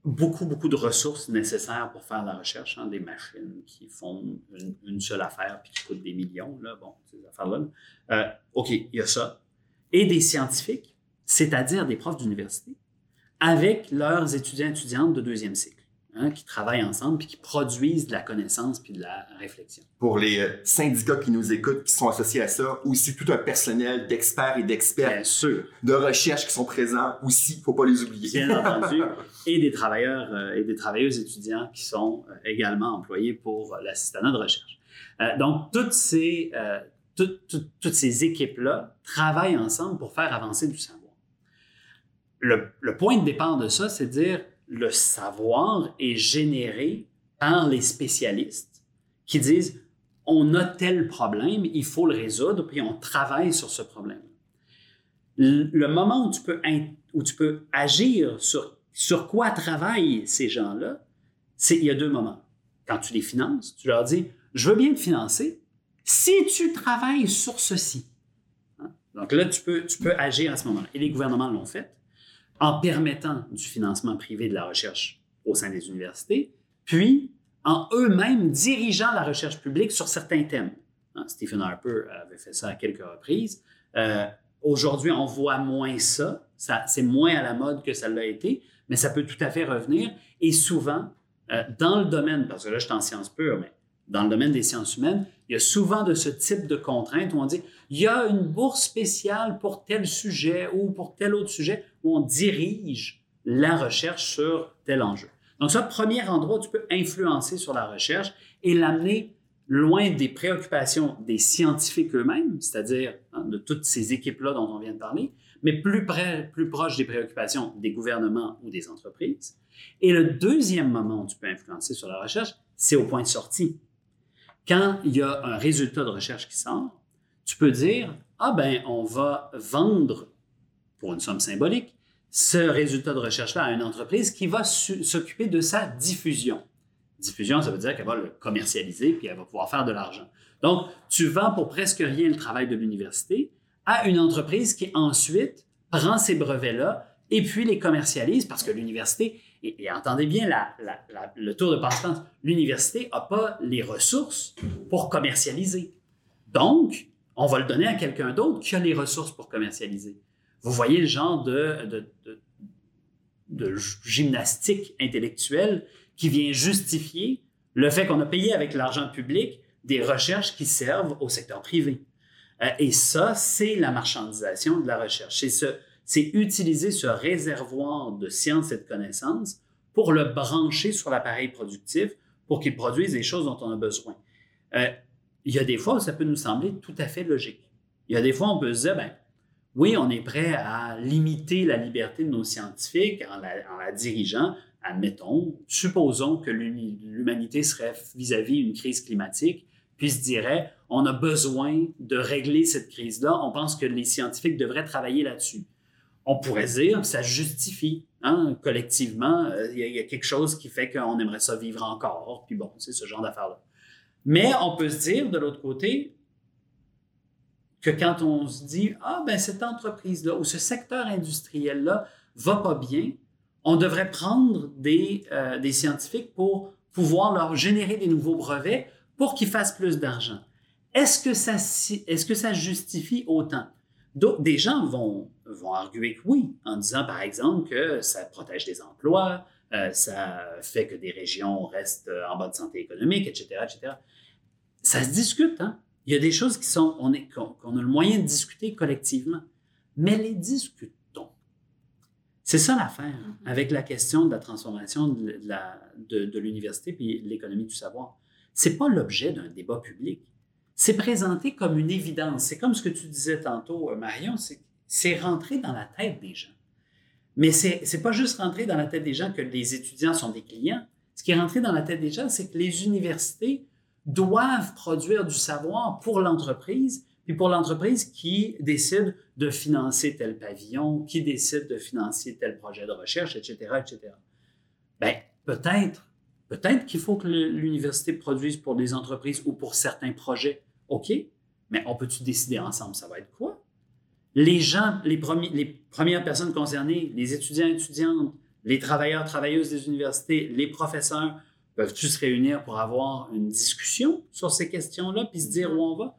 beaucoup, beaucoup de ressources nécessaires pour faire la recherche, hein, des machines qui font une, seule affaire puis qui coûtent des millions, là, bon, ces affaires-là. Euh, OK, il y a ça. Et des scientifiques, c'est-à-dire des profs d'université, avec leurs étudiants étudiantes de deuxième cycle, hein, qui travaillent ensemble puis qui produisent de la connaissance puis de la réflexion. Pour les euh, syndicats qui nous écoutent, qui sont associés à ça, aussi tout un personnel d'experts et d'experts de recherche qui sont présents aussi, faut pas les oublier. bien entendu, <laughs> et des travailleurs euh, et des travailleuses étudiants qui sont euh, également employés pour l'assistanat de recherche. Donc, toutes ces, toutes- toutes ces équipes-là travaillent ensemble pour faire avancer du savoir. Le, le point de départ de ça, c'est de dire le savoir est généré par les spécialistes qui disent on a tel problème, il faut le résoudre, puis on travaille sur ce problème. Le moment où tu peux, où tu peux agir sur, sur quoi travaillent ces gens-là, c'est il y a deux moments. Quand tu les finances, tu leur dis je veux bien te financer si tu travailles sur ceci. Hein? Donc là, tu peux, tu peux agir à ce moment-là. Et les gouvernements l'ont fait en permettant du financement privé de la recherche au sein des universités, puis en eux-mêmes dirigeant la recherche publique sur certains thèmes. Hein, Stephen Harper avait fait ça à quelques reprises. Euh, Aujourd'hui, on voit moins ça. c'est moins à la mode que ça l'a été, mais ça peut tout à fait revenir. Et souvent, euh, dans le domaine, parce que là, je suis en sciences pures, mais dans le domaine des sciences humaines, il y a souvent de ce type de contraintes où on dit il y a une bourse spéciale pour tel sujet ou pour tel autre sujet où on dirige la recherche sur tel enjeu. Donc, ça, premier endroit où tu peux influencer sur la recherche et l'amener loin des préoccupations des scientifiques eux-mêmes, c'est-à-dire hein, de toutes ces équipes-là dont on vient de parler, mais plus près, plus proche des préoccupations des gouvernements ou des entreprises. Et le deuxième moment où tu peux influencer sur la recherche, c'est au point de sortie. Quand il y a un résultat de recherche qui sort, tu peux dire, ah ben, on va vendre pour une somme symbolique ce résultat de recherche-là à une entreprise qui va s'occuper de sa diffusion. Diffusion, ça veut dire qu'elle va le commercialiser puis elle va pouvoir faire de l'argent. Donc, tu vends pour presque rien le travail de l'université à une entreprise qui ensuite prend ces brevets-là et puis les commercialise parce que l'université, et, entendez bien le tour de passe-temps, l'université n'a pas les ressources pour commercialiser. Donc, on va le donner à quelqu'un d'autre qui a les ressources pour commercialiser. Vous voyez le genre de, gymnastique intellectuelle qui vient justifier le fait qu'on a payé avec l'argent public des recherches qui servent au secteur privé. Euh, et ça, c'est la marchandisation de la recherche. C'est utiliser ce réservoir de sciences et de connaissances pour le brancher sur l'appareil productif pour qu'il produise des choses dont on a besoin. Euh, il y a des fois où ça peut nous sembler tout à fait logique. Il y a des fois où on peut se dire, ben, oui, on est prêt à limiter la liberté de nos scientifiques en la dirigeant admettons, supposons que l'humanité serait vis-à-vis une crise climatique, puis se dirait, on a besoin de régler cette crise-là, on pense que les scientifiques devraient travailler là-dessus. On pourrait dire ça justifie, hein, collectivement, euh, il y, a quelque chose qui fait qu'on aimerait ça vivre encore, puis bon, c'est ce genre d'affaires-là. Mais on peut se dire, de l'autre côté, que quand on se dit, ah ben cette entreprise-là ou ce secteur industriel-là va pas bien, on devrait prendre des, euh, des scientifiques pour pouvoir leur générer des nouveaux brevets pour qu'ils fassent plus d'argent. Est-ce que, ça, est-ce que ça justifie autant? des gens vont, vont arguer que oui, en disant par exemple que ça protège des emplois, euh, ça fait que des régions restent en bonne santé économique, etc., etc. Ça se discute, hein? Il y a des choses qui sont, on est, qu'on a le moyen de discuter collectivement, mais les discute c'est ça l'affaire mm-hmm. avec la question de la transformation de, l'université puis l'économie du savoir. C'est pas l'objet d'un débat public. C'est présenté comme une évidence. C'est comme ce que tu disais tantôt, euh, Marion, c'est rentré dans la tête des gens. Mais c'est n'est pas juste rentré dans la tête des gens que les étudiants sont des clients. Ce qui est rentré dans la tête des gens, c'est que les universités doivent produire du savoir pour l'entreprise puis pour l'entreprise qui décide de financer tel pavillon, qui décide de financer tel projet de recherche, etc., etc. Ben, peut-être, peut-être qu'il faut que l'université produise pour des entreprises ou pour certains projets. OK, mais on peut-tu décider ensemble, ça va être quoi? Les gens, les, les premières personnes concernées, les étudiants, étudiantes, les travailleurs, travailleuses des universités, les professeurs, peuvent-tu se réunir pour avoir une discussion sur ces questions-là, puis se dire où on va?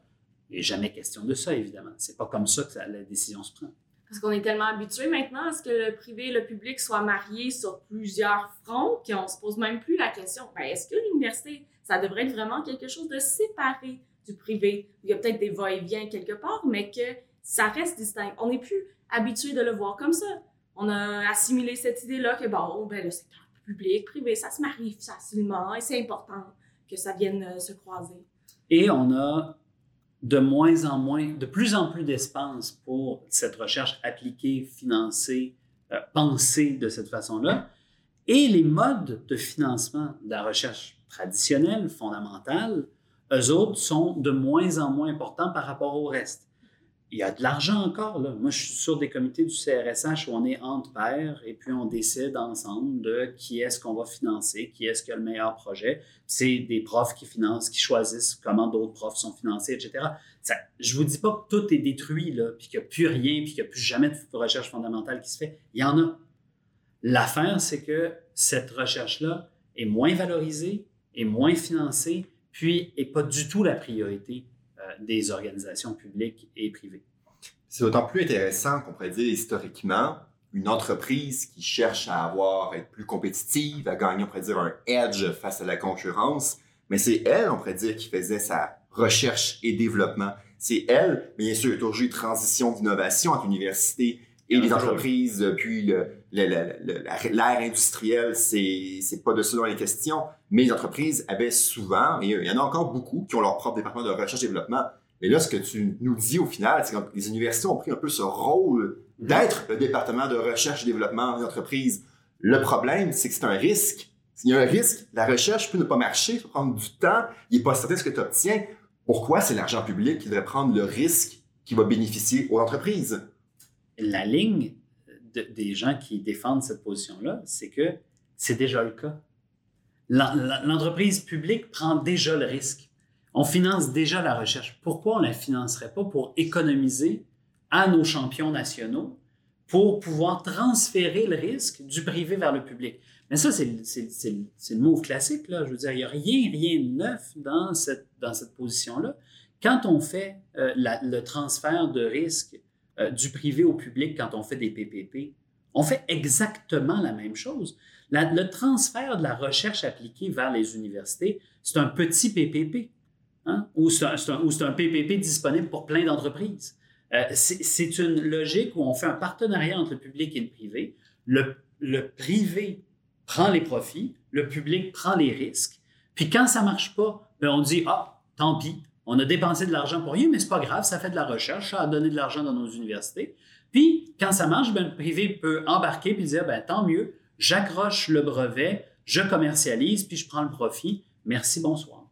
Il n'est jamais question de ça, évidemment. C'est pas comme ça que la décision se prend. Parce qu'on est tellement habitué maintenant à ce que le privé et le public soient mariés sur plusieurs fronts qu'on se pose même plus la question ben, est-ce que l'université, ça devrait être vraiment quelque chose de séparé du privé? Il y a peut-être des va-et-vient quelque part, mais que ça reste distinct. On n'est plus habitué de le voir comme ça. On a assimilé cette idée-là que bon, ben, le secteur public, privé, ça se marie facilement et c'est important que ça vienne euh, se croiser. Et on a de moins en moins, de plus en plus d'espace pour cette recherche appliquée, financée, euh, pensée de cette façon-là. Et les modes de financement de la recherche traditionnelle, fondamentale, eux autres sont de moins en moins importants par rapport au reste. Il y a de l'argent encore. Là. Moi, je suis sur des comités du CRSH où on est entre pairs et puis on décide ensemble de qui est-ce qu'on va financer, qui est-ce qui a le meilleur projet. C'est des profs qui financent, qui choisissent comment d'autres profs sont financés, etc. Ça, je vous dis pas que tout est détruit, là, puis qu'il n'y a plus rien, puis qu'il n'y a plus jamais de recherche fondamentale qui se fait. Il y en a. L'affaire, c'est que cette recherche-là est moins valorisée, est moins financée, puis n'est pas du tout la priorité des organisations publiques et privées. C'est d'autant plus intéressant qu'on pourrait dire historiquement, une entreprise qui cherche à avoir, être plus compétitive, à gagner, on pourrait dire, un edge face à la concurrence, mais c'est elle, on pourrait dire, qui faisait sa recherche et développement. C'est elle, bien sûr, toujours transition d'innovation entre l'université et les entreprises, puis l'ère industrielle, c'est pas de ce dont il est question, mais les entreprises avaient souvent, et il y en a encore beaucoup, qui ont leur propre département de recherche et développement. Mais là, ce que tu nous dis au final, c'est que les universités ont pris un peu ce rôle d'être le département de recherche et développement des entreprises. Le problème, c'est que c'est un risque. Il y a un risque, la recherche peut ne pas marcher, ça peut prendre du temps, il n'est pas certain ce que tu obtiens. Pourquoi c'est l'argent public qui devrait prendre le risque qui va bénéficier aux entreprises? La ligne des gens qui défendent cette position-là, c'est que c'est déjà le cas. L'entreprise publique prend déjà le risque. On finance déjà la recherche. Pourquoi on ne la financerait pas? Pour économiser à nos champions nationaux pour pouvoir transférer le risque du privé vers le public? Mais ça, c'est le mot classique. Là. Je veux dire, il n'y a rien, rien de neuf dans cette, position-là. Quand on fait euh, le transfert de risque euh, du privé au public quand on fait des PPP. On fait exactement la même chose. le transfert de la recherche appliquée vers les universités, c'est un petit PPP, hein? ou c'est un, PPP disponible pour plein d'entreprises. Euh, c'est une logique où on fait un partenariat entre le public et le privé. Le, privé prend les profits, le public prend les risques. Puis quand ça marche pas, ben on dit ah tant pis, on a dépensé de l'argent pour rien, mais c'est pas grave, ça fait de la recherche, ça a donné de l'argent dans nos universités. Puis, quand ça marche, ben, le privé peut embarquer puis dire, ben, tant mieux, j'accroche le brevet, je commercialise, puis je prends le profit. Merci, bonsoir.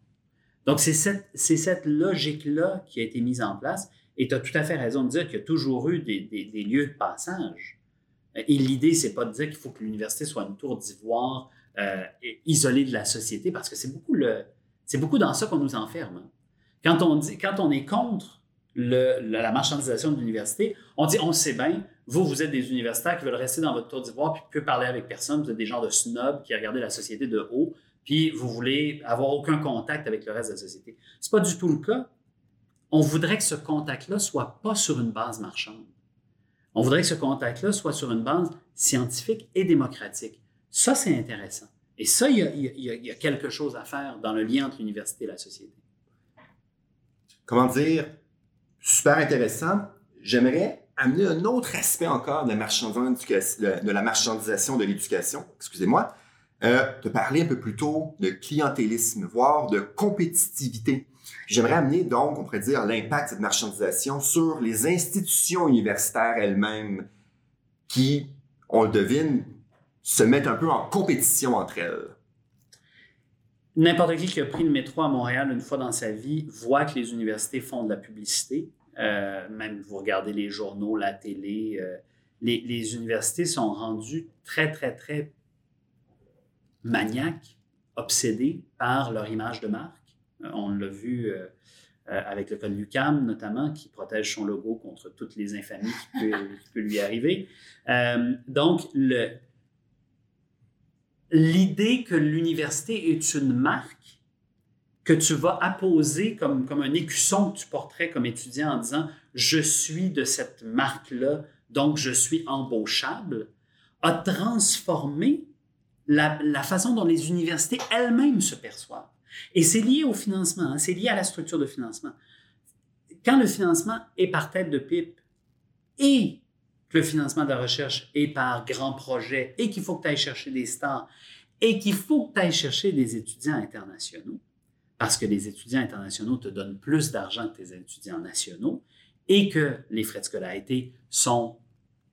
Donc, c'est cette, logique-là qui a été mise en place. Et tu as tout à fait raison de dire qu'il y a toujours eu des, lieux de passage. Et l'idée, c'est pas de dire qu'il faut que l'université soit une tour d'ivoire euh, isolée de la société, parce que c'est beaucoup, c'est beaucoup dans ça qu'on nous enferme. Quand on, dit, quand on est contre la marchandisation de l'université, on dit on sait bien, vous, vous êtes des universitaires qui veulent rester dans votre tour d'ivoire puis ne parler avec personne, vous êtes des gens de snobs qui regardent la société de haut, puis vous voulez avoir aucun contact avec le reste de la société. C'est pas du tout le cas. On voudrait que ce contact-là soit pas sur une base marchande. On voudrait que ce contact-là soit sur une base scientifique et démocratique. Ça, c'est intéressant. Et ça, il y, a, quelque chose à faire dans le lien entre l'université et la société comment dire, super intéressant. J'aimerais amener un autre aspect encore de la marchandisation de l'éducation, excusez-moi, euh, de parler un peu plus tôt de clientélisme, voire de compétitivité. J'aimerais amener donc, on pourrait dire, l'impact de cette marchandisation sur les institutions universitaires elles-mêmes qui, on le devine, se mettent un peu en compétition entre elles. N'importe qui qui a pris le métro à Montréal une fois dans sa vie voit que les universités font de la publicité. Euh, même vous regardez les journaux, la télé, euh, les, universités sont rendues très, très, très maniaques, obsédées par leur image de marque. Euh, on l'a vu avec le code UCAM notamment, qui protège son logo contre toutes les infamies qui peuvent lui arriver. donc, le, l'idée que l'université est une marque que tu vas apposer comme, comme un écusson que tu porterais comme étudiant en disant je suis de cette marque-là, donc je suis embauchable, a transformé la, la façon dont les universités elles-mêmes se perçoivent. Et c'est lié au financement, hein, c'est lié à la structure de financement. Quand le financement est par tête de pipe et le financement de la recherche est par grands projets et qu'il faut que tu ailles chercher des stars et qu'il faut que tu ailles chercher des étudiants internationaux parce que les étudiants internationaux te donnent plus d'argent que tes étudiants nationaux et que les frais de scolarité sont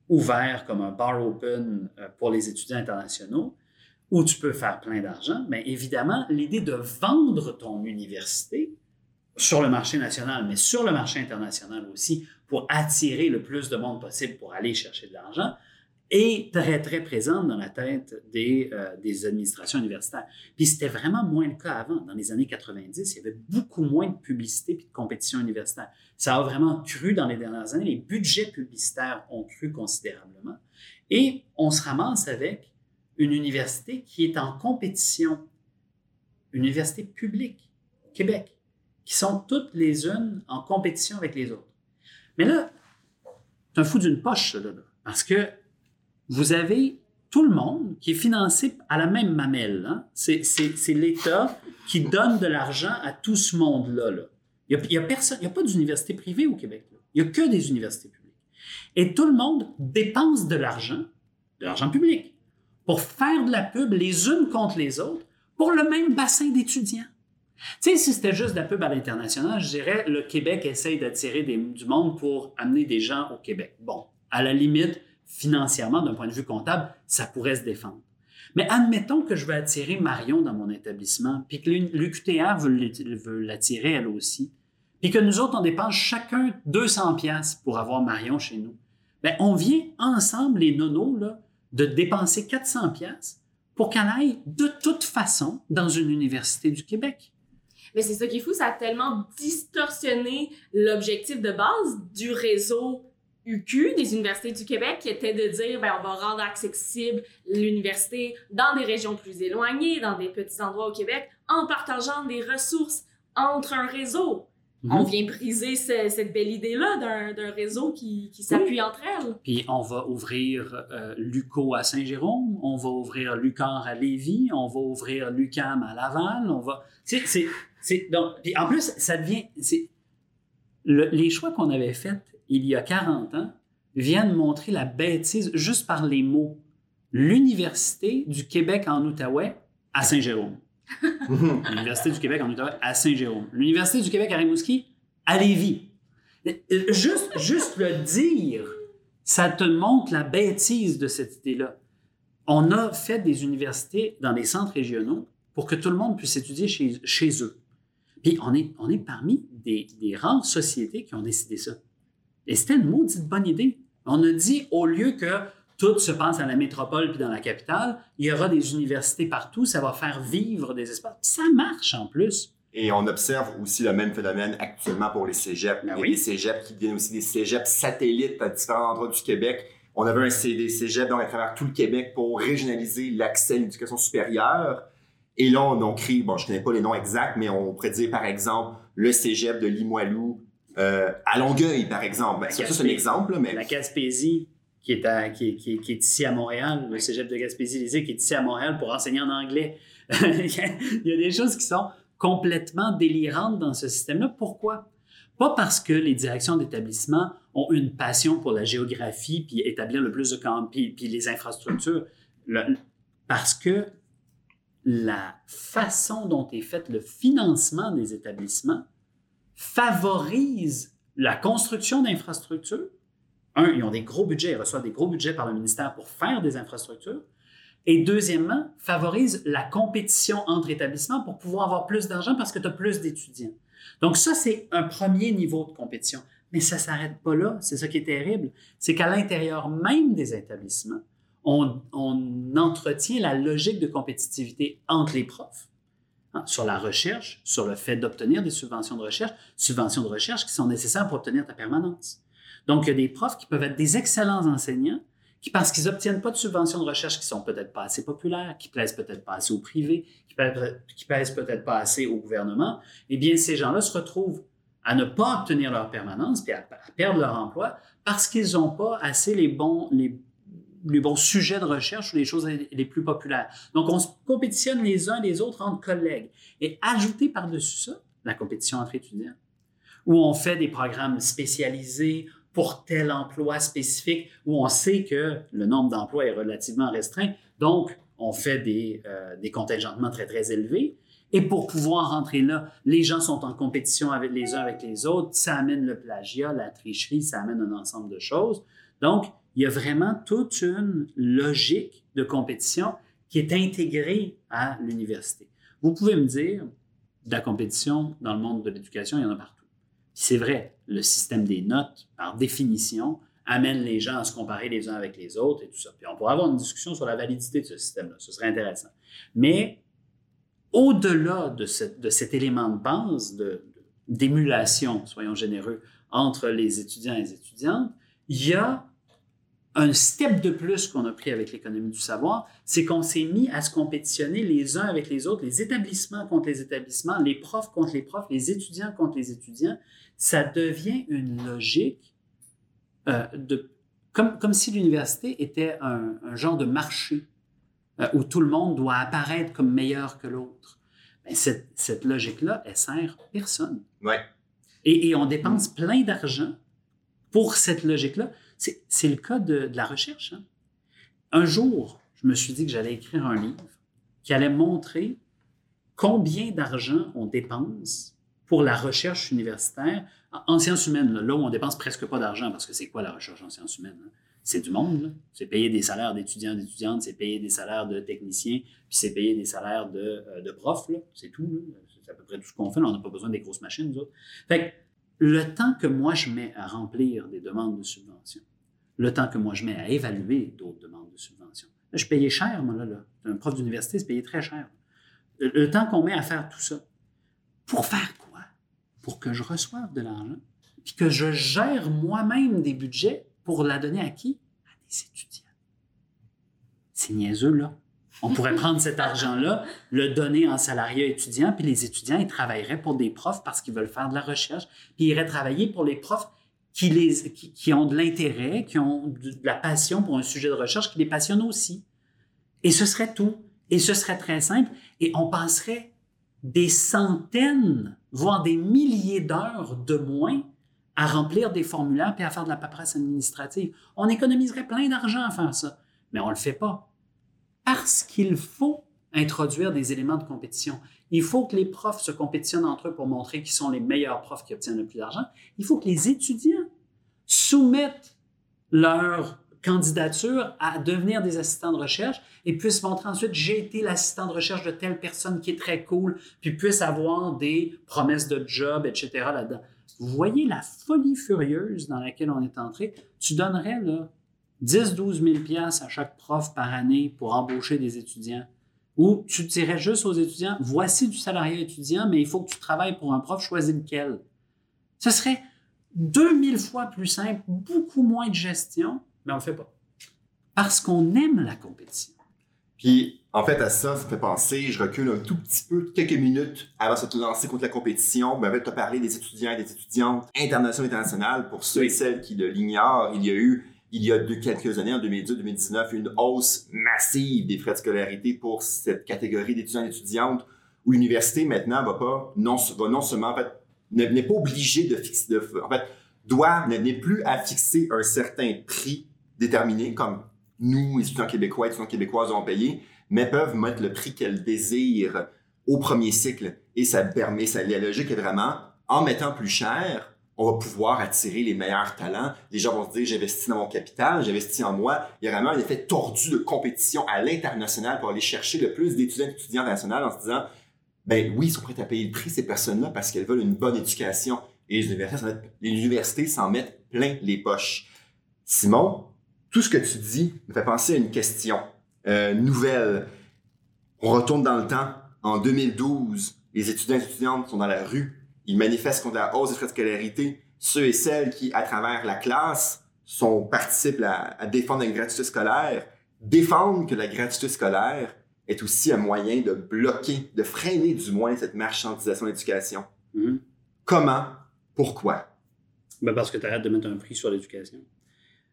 ouverts comme un bar open euh, pour les étudiants internationaux où tu peux faire plein d'argent, mais évidemment, l'idée de vendre ton université sur le marché national, mais sur le marché international aussi, pour attirer le plus de monde possible pour aller chercher de l'argent, est très, très présente dans la tête des, euh, des administrations universitaires. Puis c'était vraiment moins le cas avant. Dans les années 90, il y avait beaucoup moins de publicité et de compétition universitaire. Ça a vraiment cru dans les dernières années. Les budgets publicitaires ont cru considérablement. Et on se ramasse avec une université qui est en compétition, une université publique, Québec, qui sont toutes les unes en compétition avec les autres. Mais là, c'est un fou d'une poche, là, là, parce que vous avez tout le monde qui est financé à la même mamelle. Hein? C'est, l'État qui donne de l'argent à tout ce monde-là. Là. Il n'y a, a pas d'université privée au Québec. Il n'y a que des universités publiques. Et tout le monde dépense de l'argent, de l'argent public, pour faire de la pub les unes contre les autres pour le même bassin d'étudiants. Tu si c'était juste de la pub à l'international, je dirais le Québec essaye d'attirer du monde pour amener des gens au Québec. Bon, à la limite, financièrement, d'un point de vue comptable, ça pourrait se défendre. Mais admettons que je veux attirer Marion dans mon établissement, puis que l'UQTR veut l'attirer elle aussi, puis que nous autres, on dépense chacun 200 pièces pour avoir Marion chez nous. Bien, on vient ensemble, les nonos, là, de dépenser 400 pièces pour qu'elle aille de toute façon dans une université du Québec. Mais c'est ça qui est fou, ça a tellement distorsionné l'objectif de base du réseau UQ, des universités du Québec, qui était de dire, ben, on va rendre accessible l'université dans des régions plus éloignées, dans des petits endroits au Québec, en partageant des ressources entre un réseau. Mhm. On vient briser cette belle idée-là d'un réseau qui, qui s'appuie entre elles. Puis on va ouvrir euh, l'UCO à Saint-Jérôme, on va ouvrir l'UCAR à Lévis, on va ouvrir l'UCAM à Laval, on va... C'est... Donc, puis en plus, ça devient... les choix qu'on avait faits il y a 40 ans, viennent montrer la bêtise juste par les mots. L'Université du Québec en Outaouais à Saint-Jérôme. <laughs> L'Université du Québec en Outaouais à Saint-Jérôme. L'Université du Québec à Rimouski à Lévis. Juste, juste le dire, ça te montre la bêtise de cette idée-là. On a fait des universités dans les centres régionaux pour que tout le monde puisse étudier chez, chez eux. Puis on est, on est parmi des, des rares sociétés qui ont décidé ça. Et c'était une maudite bonne idée. On a dit, au lieu que tout se passe à la métropole puis dans la capitale, il y aura des universités partout, ça va faire vivre des espaces. ça marche en plus. Et on observe aussi le même phénomène actuellement pour les cégeps. Ben il y a des cégeps qui deviennent aussi des cégeps satellites à différents endroits du Québec. On avait un CD cégep donc à travers tout le Québec pour régionaliser l'accès à l'éducation supérieure. Et là, on a créé, bon, je ne connais pas les noms exacts, mais on pourrait dire, par exemple, le cégep de Limoilou, euh, à Longueuil, par exemple. Ben, ça, c'est un exemple, mais... La Gaspésie, qui est, à, qui, qui, qui, est ici à Montréal, le cégep de Gaspésie-Lysée, qui est ici à Montréal pour enseigner en anglais. <laughs> il y a des choses qui sont complètement délirantes dans ce système-là. Pourquoi? Pas parce que les directions d'établissement ont une passion pour la géographie, puis établir le plus de camps, puis, puis les infrastructures. parce que la façon dont est fait le financement des établissements favorise la construction d'infrastructures. Un, ils ont des gros budgets, ils reçoivent des gros budgets par le ministère pour faire des infrastructures. Et deuxièmement, favorise la compétition entre établissements pour pouvoir avoir plus d'argent parce que tu as plus d'étudiants. Donc ça, c'est un premier niveau de compétition. Mais ça s'arrête pas là. C'est ça qui est terrible. C'est qu'à l'intérieur même des établissements, on, entretient la logique de compétitivité entre les profs, Hein, sur la recherche, sur le fait d'obtenir des subventions de recherche, subventions de recherche qui sont nécessaires pour obtenir ta permanence. Donc, il y a des profs qui peuvent être des excellents enseignants qui, parce qu'ils n'obtiennent pas de subventions de recherche qui sont peut-être pas assez populaires, qui plaisent peut-être pas assez au privé, qui plaisent, peut-être pas assez au gouvernement, eh bien, ces gens-là se retrouvent à ne pas obtenir leur permanence puis à, à perdre leur emploi parce qu'ils n'ont pas assez les bons, les les bons sujets de recherche ou les choses les plus populaires. Donc, on se compétitionne les uns les autres entre collègues. Et ajouter par-dessus ça la compétition entre étudiants, où on fait des programmes spécialisés pour tel emploi spécifique, où on sait que le nombre d'emplois est relativement restreint. Donc, on fait des, euh, des contingentements très, très élevés. Et pour pouvoir rentrer là, les gens sont en compétition avec les uns avec les autres. Ça amène le plagiat, la tricherie, ça amène un ensemble de choses. Donc, il y a vraiment toute une logique de compétition qui est intégrée à l'université. Vous pouvez me dire, de la compétition dans le monde de l'éducation, il y en a partout. C'est vrai, le système des notes, par définition, amène les gens à se comparer les uns avec les autres et tout ça. Puis on pourrait avoir une discussion sur la validité de ce système-là, ce serait intéressant. Mais au-delà de, cet élément de base, d'émulation, soyons généreux, entre les étudiants et les étudiantes, il y a un step de plus qu'on a pris avec l'économie du savoir, c'est qu'on s'est mis à se compétitionner les uns avec les autres, les établissements contre les établissements, les profs contre les profs, les étudiants contre les étudiants. Ça devient une logique euh, de, comme, comme si l'université était un, un genre de marché euh, où tout le monde doit apparaître comme meilleur que l'autre. Cette, cette logique-là, elle sert personne. Ouais. Et, et on dépense plein d'argent pour cette logique-là. C'est le cas de, la recherche. hein. Un jour, je me suis dit que j'allais écrire un livre qui allait montrer combien d'argent on dépense pour la recherche universitaire en, en sciences humaines, là, où on dépense presque pas d'argent, parce que c'est quoi la recherche en sciences humaines? hein? C'est du monde, c'est payer des salaires d'étudiants, d'étudiantes, c'est payer des salaires de techniciens, puis c'est payer des salaires de, euh, profs, c'est tout. C'est à peu près tout ce qu'on fait, on n'a pas besoin des grosses machines, le temps que moi je mets à remplir des demandes de subvention, le temps que moi je mets à évaluer d'autres demandes de subvention, je payais cher, moi, là. là. Un prof d'université, c'est payé très cher. Le, le temps qu'on met à faire tout ça, pour faire quoi? Pour que je reçoive de l'argent, puis que je gère moi-même des budgets pour la donner à qui? À des étudiants. C'est niaiseux, là. On pourrait <laughs> prendre cet argent-là, le donner en salariat étudiant, puis les étudiants, ils travailleraient pour des profs parce qu'ils veulent faire de la recherche, puis ils iraient travailler pour les profs qui, les, qui, qui ont de l'intérêt, qui ont de, de la passion pour un sujet de recherche qui les passionne aussi. Et ce serait tout. Et ce serait très simple. Et on passerait des centaines, voire des milliers d'heures de moins à remplir des formulaires puis à faire de la paperasse administrative. On économiserait plein d'argent à faire ça, mais on ne le fait pas. Parce qu'il faut introduire des éléments de compétition. Il faut que les profs se compétitionnent entre eux pour montrer qu'ils sont les meilleurs profs qui obtiennent le plus d'argent. Il faut que les étudiants soumettent leur candidature à devenir des assistants de recherche et puissent montrer ensuite j'ai été l'assistant de recherche de telle personne qui est très cool, puis puissent avoir des promesses de job, etc. là-dedans. Vous voyez la folie furieuse dans laquelle on est entré? Tu donnerais là 10-12 000 piastres à chaque prof par année pour embaucher des étudiants. Ou tu dirais juste aux étudiants, voici du salariat étudiant, mais il faut que tu travailles pour un prof, choisis lequel. Ce serait 2000 fois plus simple, beaucoup moins de gestion, mais on le fait pas. Parce qu'on aime la compétition. Puis, en fait, à ça, ça me fait penser, je recule un tout petit peu, quelques minutes avant de se lancer contre la compétition. Ben, en fait, tu as parlé des étudiants et des étudiantes internationales et internationales. Pour ceux et celles qui l'ignorent, il y a eu, il y a deux, quelques années, en 2018-2019, une hausse massive des frais de scolarité pour cette catégorie d'étudiants et d'étudiantes où l'université, maintenant, va pas, non, va non seulement, en fait, n'est pas obligé de fixer, de, en fait, doit, n'est plus à fixer un certain prix déterminé, comme nous, étudiants québécois, étudiants québécoises, ont payé, mais peuvent mettre le prix qu'elles désirent au premier cycle. Et ça permet, ça, la logique est vraiment, en mettant plus cher, on va pouvoir attirer les meilleurs talents. Les gens vont se dire, j'investis dans mon capital, j'investis en moi. Il y a vraiment un effet tordu de compétition à l'international pour aller chercher le plus d'étudiants d'étudiants internationaux en se disant, ben oui, ils sont prêts à payer le prix, ces personnes-là, parce qu'elles veulent une bonne éducation. Et les universités s'en mettent- les universités s'en mettent plein les poches. Simon, tout ce que tu dis me fait penser à une question euh, nouvelle. On retourne dans le temps. En 2012, les étudiants et étudiantes sont dans la rue. Ils manifestent contre la hausse des frais de scolarité. Ceux et celles qui, à travers la classe, sont, participent à, à défendre une gratuité scolaire, défendent que la gratuité scolaire est aussi un moyen de bloquer, de freiner du moins cette marchandisation de l'éducation. Mhm. Comment? Pourquoi? Ben parce que tu arrêtes de mettre un prix sur l'éducation.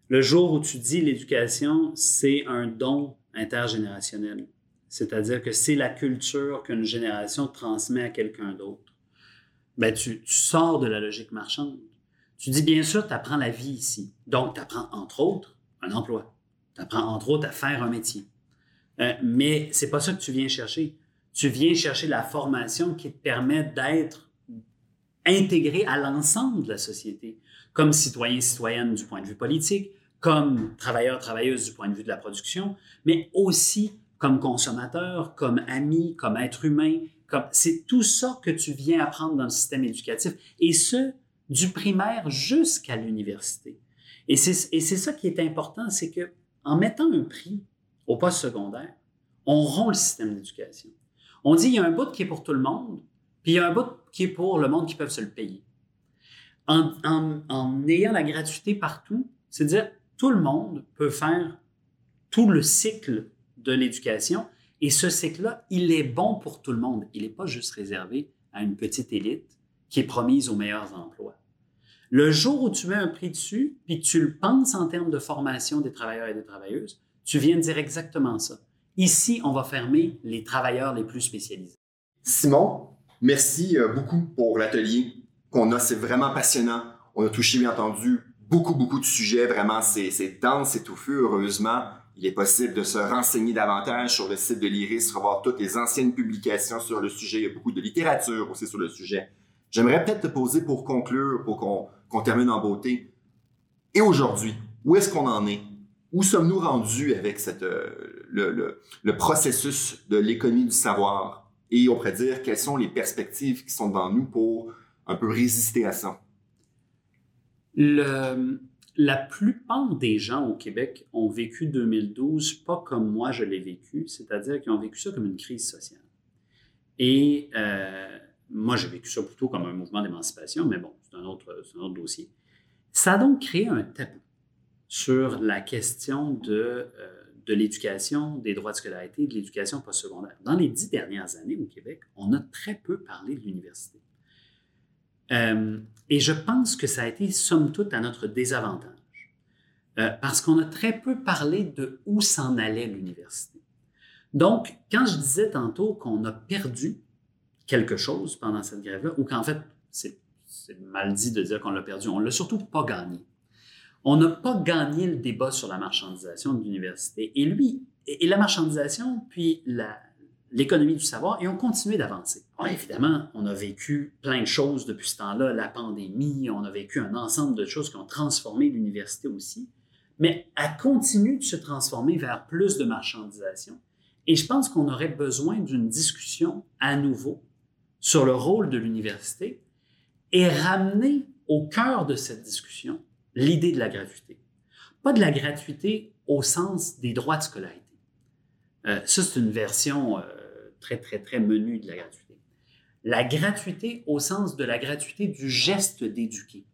Le jour où tu dis l'éducation, c'est un don intergénérationnel. C'est-à-dire que c'est la culture qu'une génération transmet à quelqu'un d'autre. Ben, tu, sors de la logique marchande. Tu dis, bien sûr, tu apprends la vie ici. Donc, tu apprends, entre autres, un emploi. Tu apprends, entre autres, à faire un métier. Euh, mais c'est pas ça que tu viens chercher. Tu viens chercher la formation qui te permet d'être intégré à l'ensemble de la société, comme citoyen, citoyenne du point de vue politique, comme travailleur, travailleuse du point de vue de la production, mais aussi comme consommateur, comme ami, comme être humain c'est tout ça que tu viens apprendre dans le système éducatif, et ce, du primaire jusqu'à l'université. Et c'est, ça qui est important, c'est que en mettant un prix au poste secondaire, on rompt le système d'éducation. On dit il y a un bout qui est pour tout le monde, puis il y a un bout qui est pour le monde qui peut se le payer. En, en, ayant la gratuité partout, c'est dire tout le monde peut faire tout le cycle de l'éducation et ce cycle-là, il est bon pour tout le monde. Il n'est pas juste réservé à une petite élite qui est promise aux meilleurs emplois. Le jour où tu mets un prix dessus, puis tu le penses en termes de formation des travailleurs et des travailleuses, tu viens de dire exactement ça. Ici, on va fermer les travailleurs les plus spécialisés. Simon, merci euh, beaucoup pour l'atelier qu'on a. C'est vraiment passionnant. On a touché, bien entendu, beaucoup, beaucoup de sujets. Vraiment, c'est dense, c'est touffu. Heureusement, il est possible de se renseigner davantage sur le site de l'IRIS, revoir toutes les anciennes publications sur le sujet. Il y a beaucoup de littérature aussi sur le sujet. J'aimerais peut-être te poser pour conclure, pour qu'on termine en beauté. Et aujourd'hui, où est-ce qu'on en est? Où sommes-nous rendus avec cette, euh, le, le, le processus de l'économie du savoir? Et on pourrait dire quelles sont les perspectives qui sont devant nous pour un peu résister à ça? Le, la plupart des gens au Québec ont vécu 2012 pas comme moi je l'ai vécu, c'est-à-dire qu'ils ont vécu ça comme une crise sociale. Et euh, moi, j'ai vécu ça plutôt comme un mouvement d'émancipation, mais bon, c'est un autre, dossier. Ça a donc créé un tabou sur la question de, euh, de l'éducation, des droits de scolarité, de l'éducation postsecondaire. Dans les dix dernières années au Québec, on a très peu parlé de l'université. Euh, et je pense que ça a été, somme toute, à notre désavantage. Euh, parce qu'on a très peu parlé de où s'en allait l'université. Donc, quand je disais tantôt qu'on a perdu quelque chose pendant cette grève-là, ou qu'en fait, c'est mal dit de dire qu'on l'a perdu, on l'a surtout pas gagné. On n'a pas gagné le débat sur la marchandisation de l'université. Et lui, et la marchandisation, puis la- l'économie du savoir, et ont continué d'avancer. Bon, évidemment, on a vécu plein de choses depuis ce temps-là, la pandémie, on a vécu un ensemble de choses qui ont transformé l'université aussi, mais elle continue de se transformer vers plus de marchandisation. Et je pense qu'on aurait besoin d'une discussion à nouveau sur le rôle de l'université et ramener au cœur de cette discussion l'idée de la gratuité. Pas de la gratuité au sens des droits de scolarité. Euh, ça, c'est une version euh, très, très, très menue de la gratuité. La gratuité au sens de la gratuité du geste d'éduquer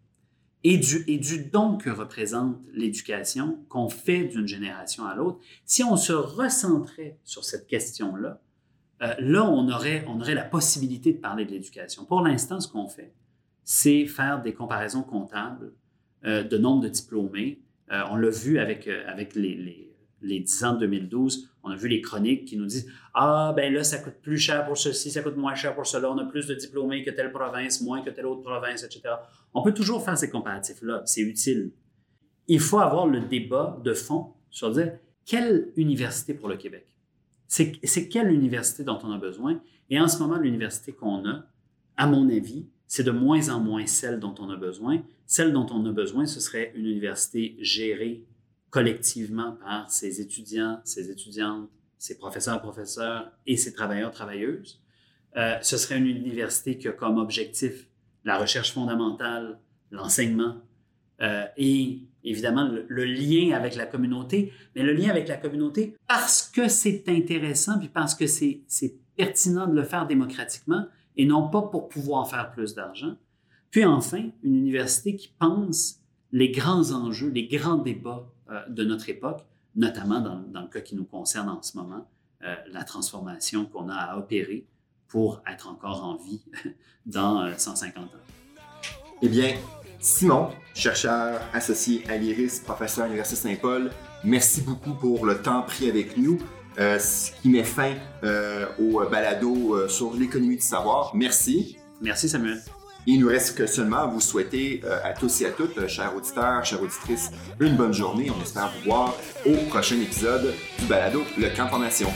et du, et du don que représente l'éducation qu'on fait d'une génération à l'autre. Si on se recentrait sur cette question-là, euh, là, on aurait, on aurait la possibilité de parler de l'éducation. Pour l'instant, ce qu'on fait, c'est faire des comparaisons comptables euh, de nombre de diplômés. Euh, on l'a vu avec, avec les, les 10 ans de 2012. On a vu les chroniques qui nous disent Ah, ben là, ça coûte plus cher pour ceci, ça coûte moins cher pour cela, on a plus de diplômés que telle province, moins que telle autre province, etc. On peut toujours faire ces comparatifs-là, c'est utile. Il faut avoir le débat de fond sur dire quelle université pour le Québec? C'est c'est quelle université dont on a besoin? Et en ce moment, l'université qu'on a, à mon avis, c'est de moins en moins celle dont on a besoin. Celle dont on a besoin, ce serait une université gérée collectivement par ses étudiants, ses étudiantes, ses professeurs, professeurs et ses travailleurs, travailleuses. Euh, ce serait une université qui a comme objectif la recherche fondamentale, l'enseignement euh, et évidemment le, le lien avec la communauté, mais le lien avec la communauté parce que c'est intéressant puis parce que c'est pertinent de le faire démocratiquement et non pas pour pouvoir faire plus d'argent. Puis enfin, une université qui pense les grands enjeux, les grands débats de notre époque, notamment dans, dans le cas qui nous concerne en ce moment, euh, la transformation qu'on a à opérer pour être encore en vie <laughs> dans euh, 150 ans. Eh bien, Simon, chercheur associé à l'IRIS, professeur à l'Université Saint-Paul, merci beaucoup pour le temps pris avec nous, euh, ce qui met fin euh, au balado euh, sur l'économie du savoir. Merci. Merci Samuel. Il nous reste que seulement vous souhaiter euh, à tous et à toutes, euh, chers auditeurs, chères auditrices, une bonne journée. On espère vous voir au prochain épisode du balado Le Camp Formation.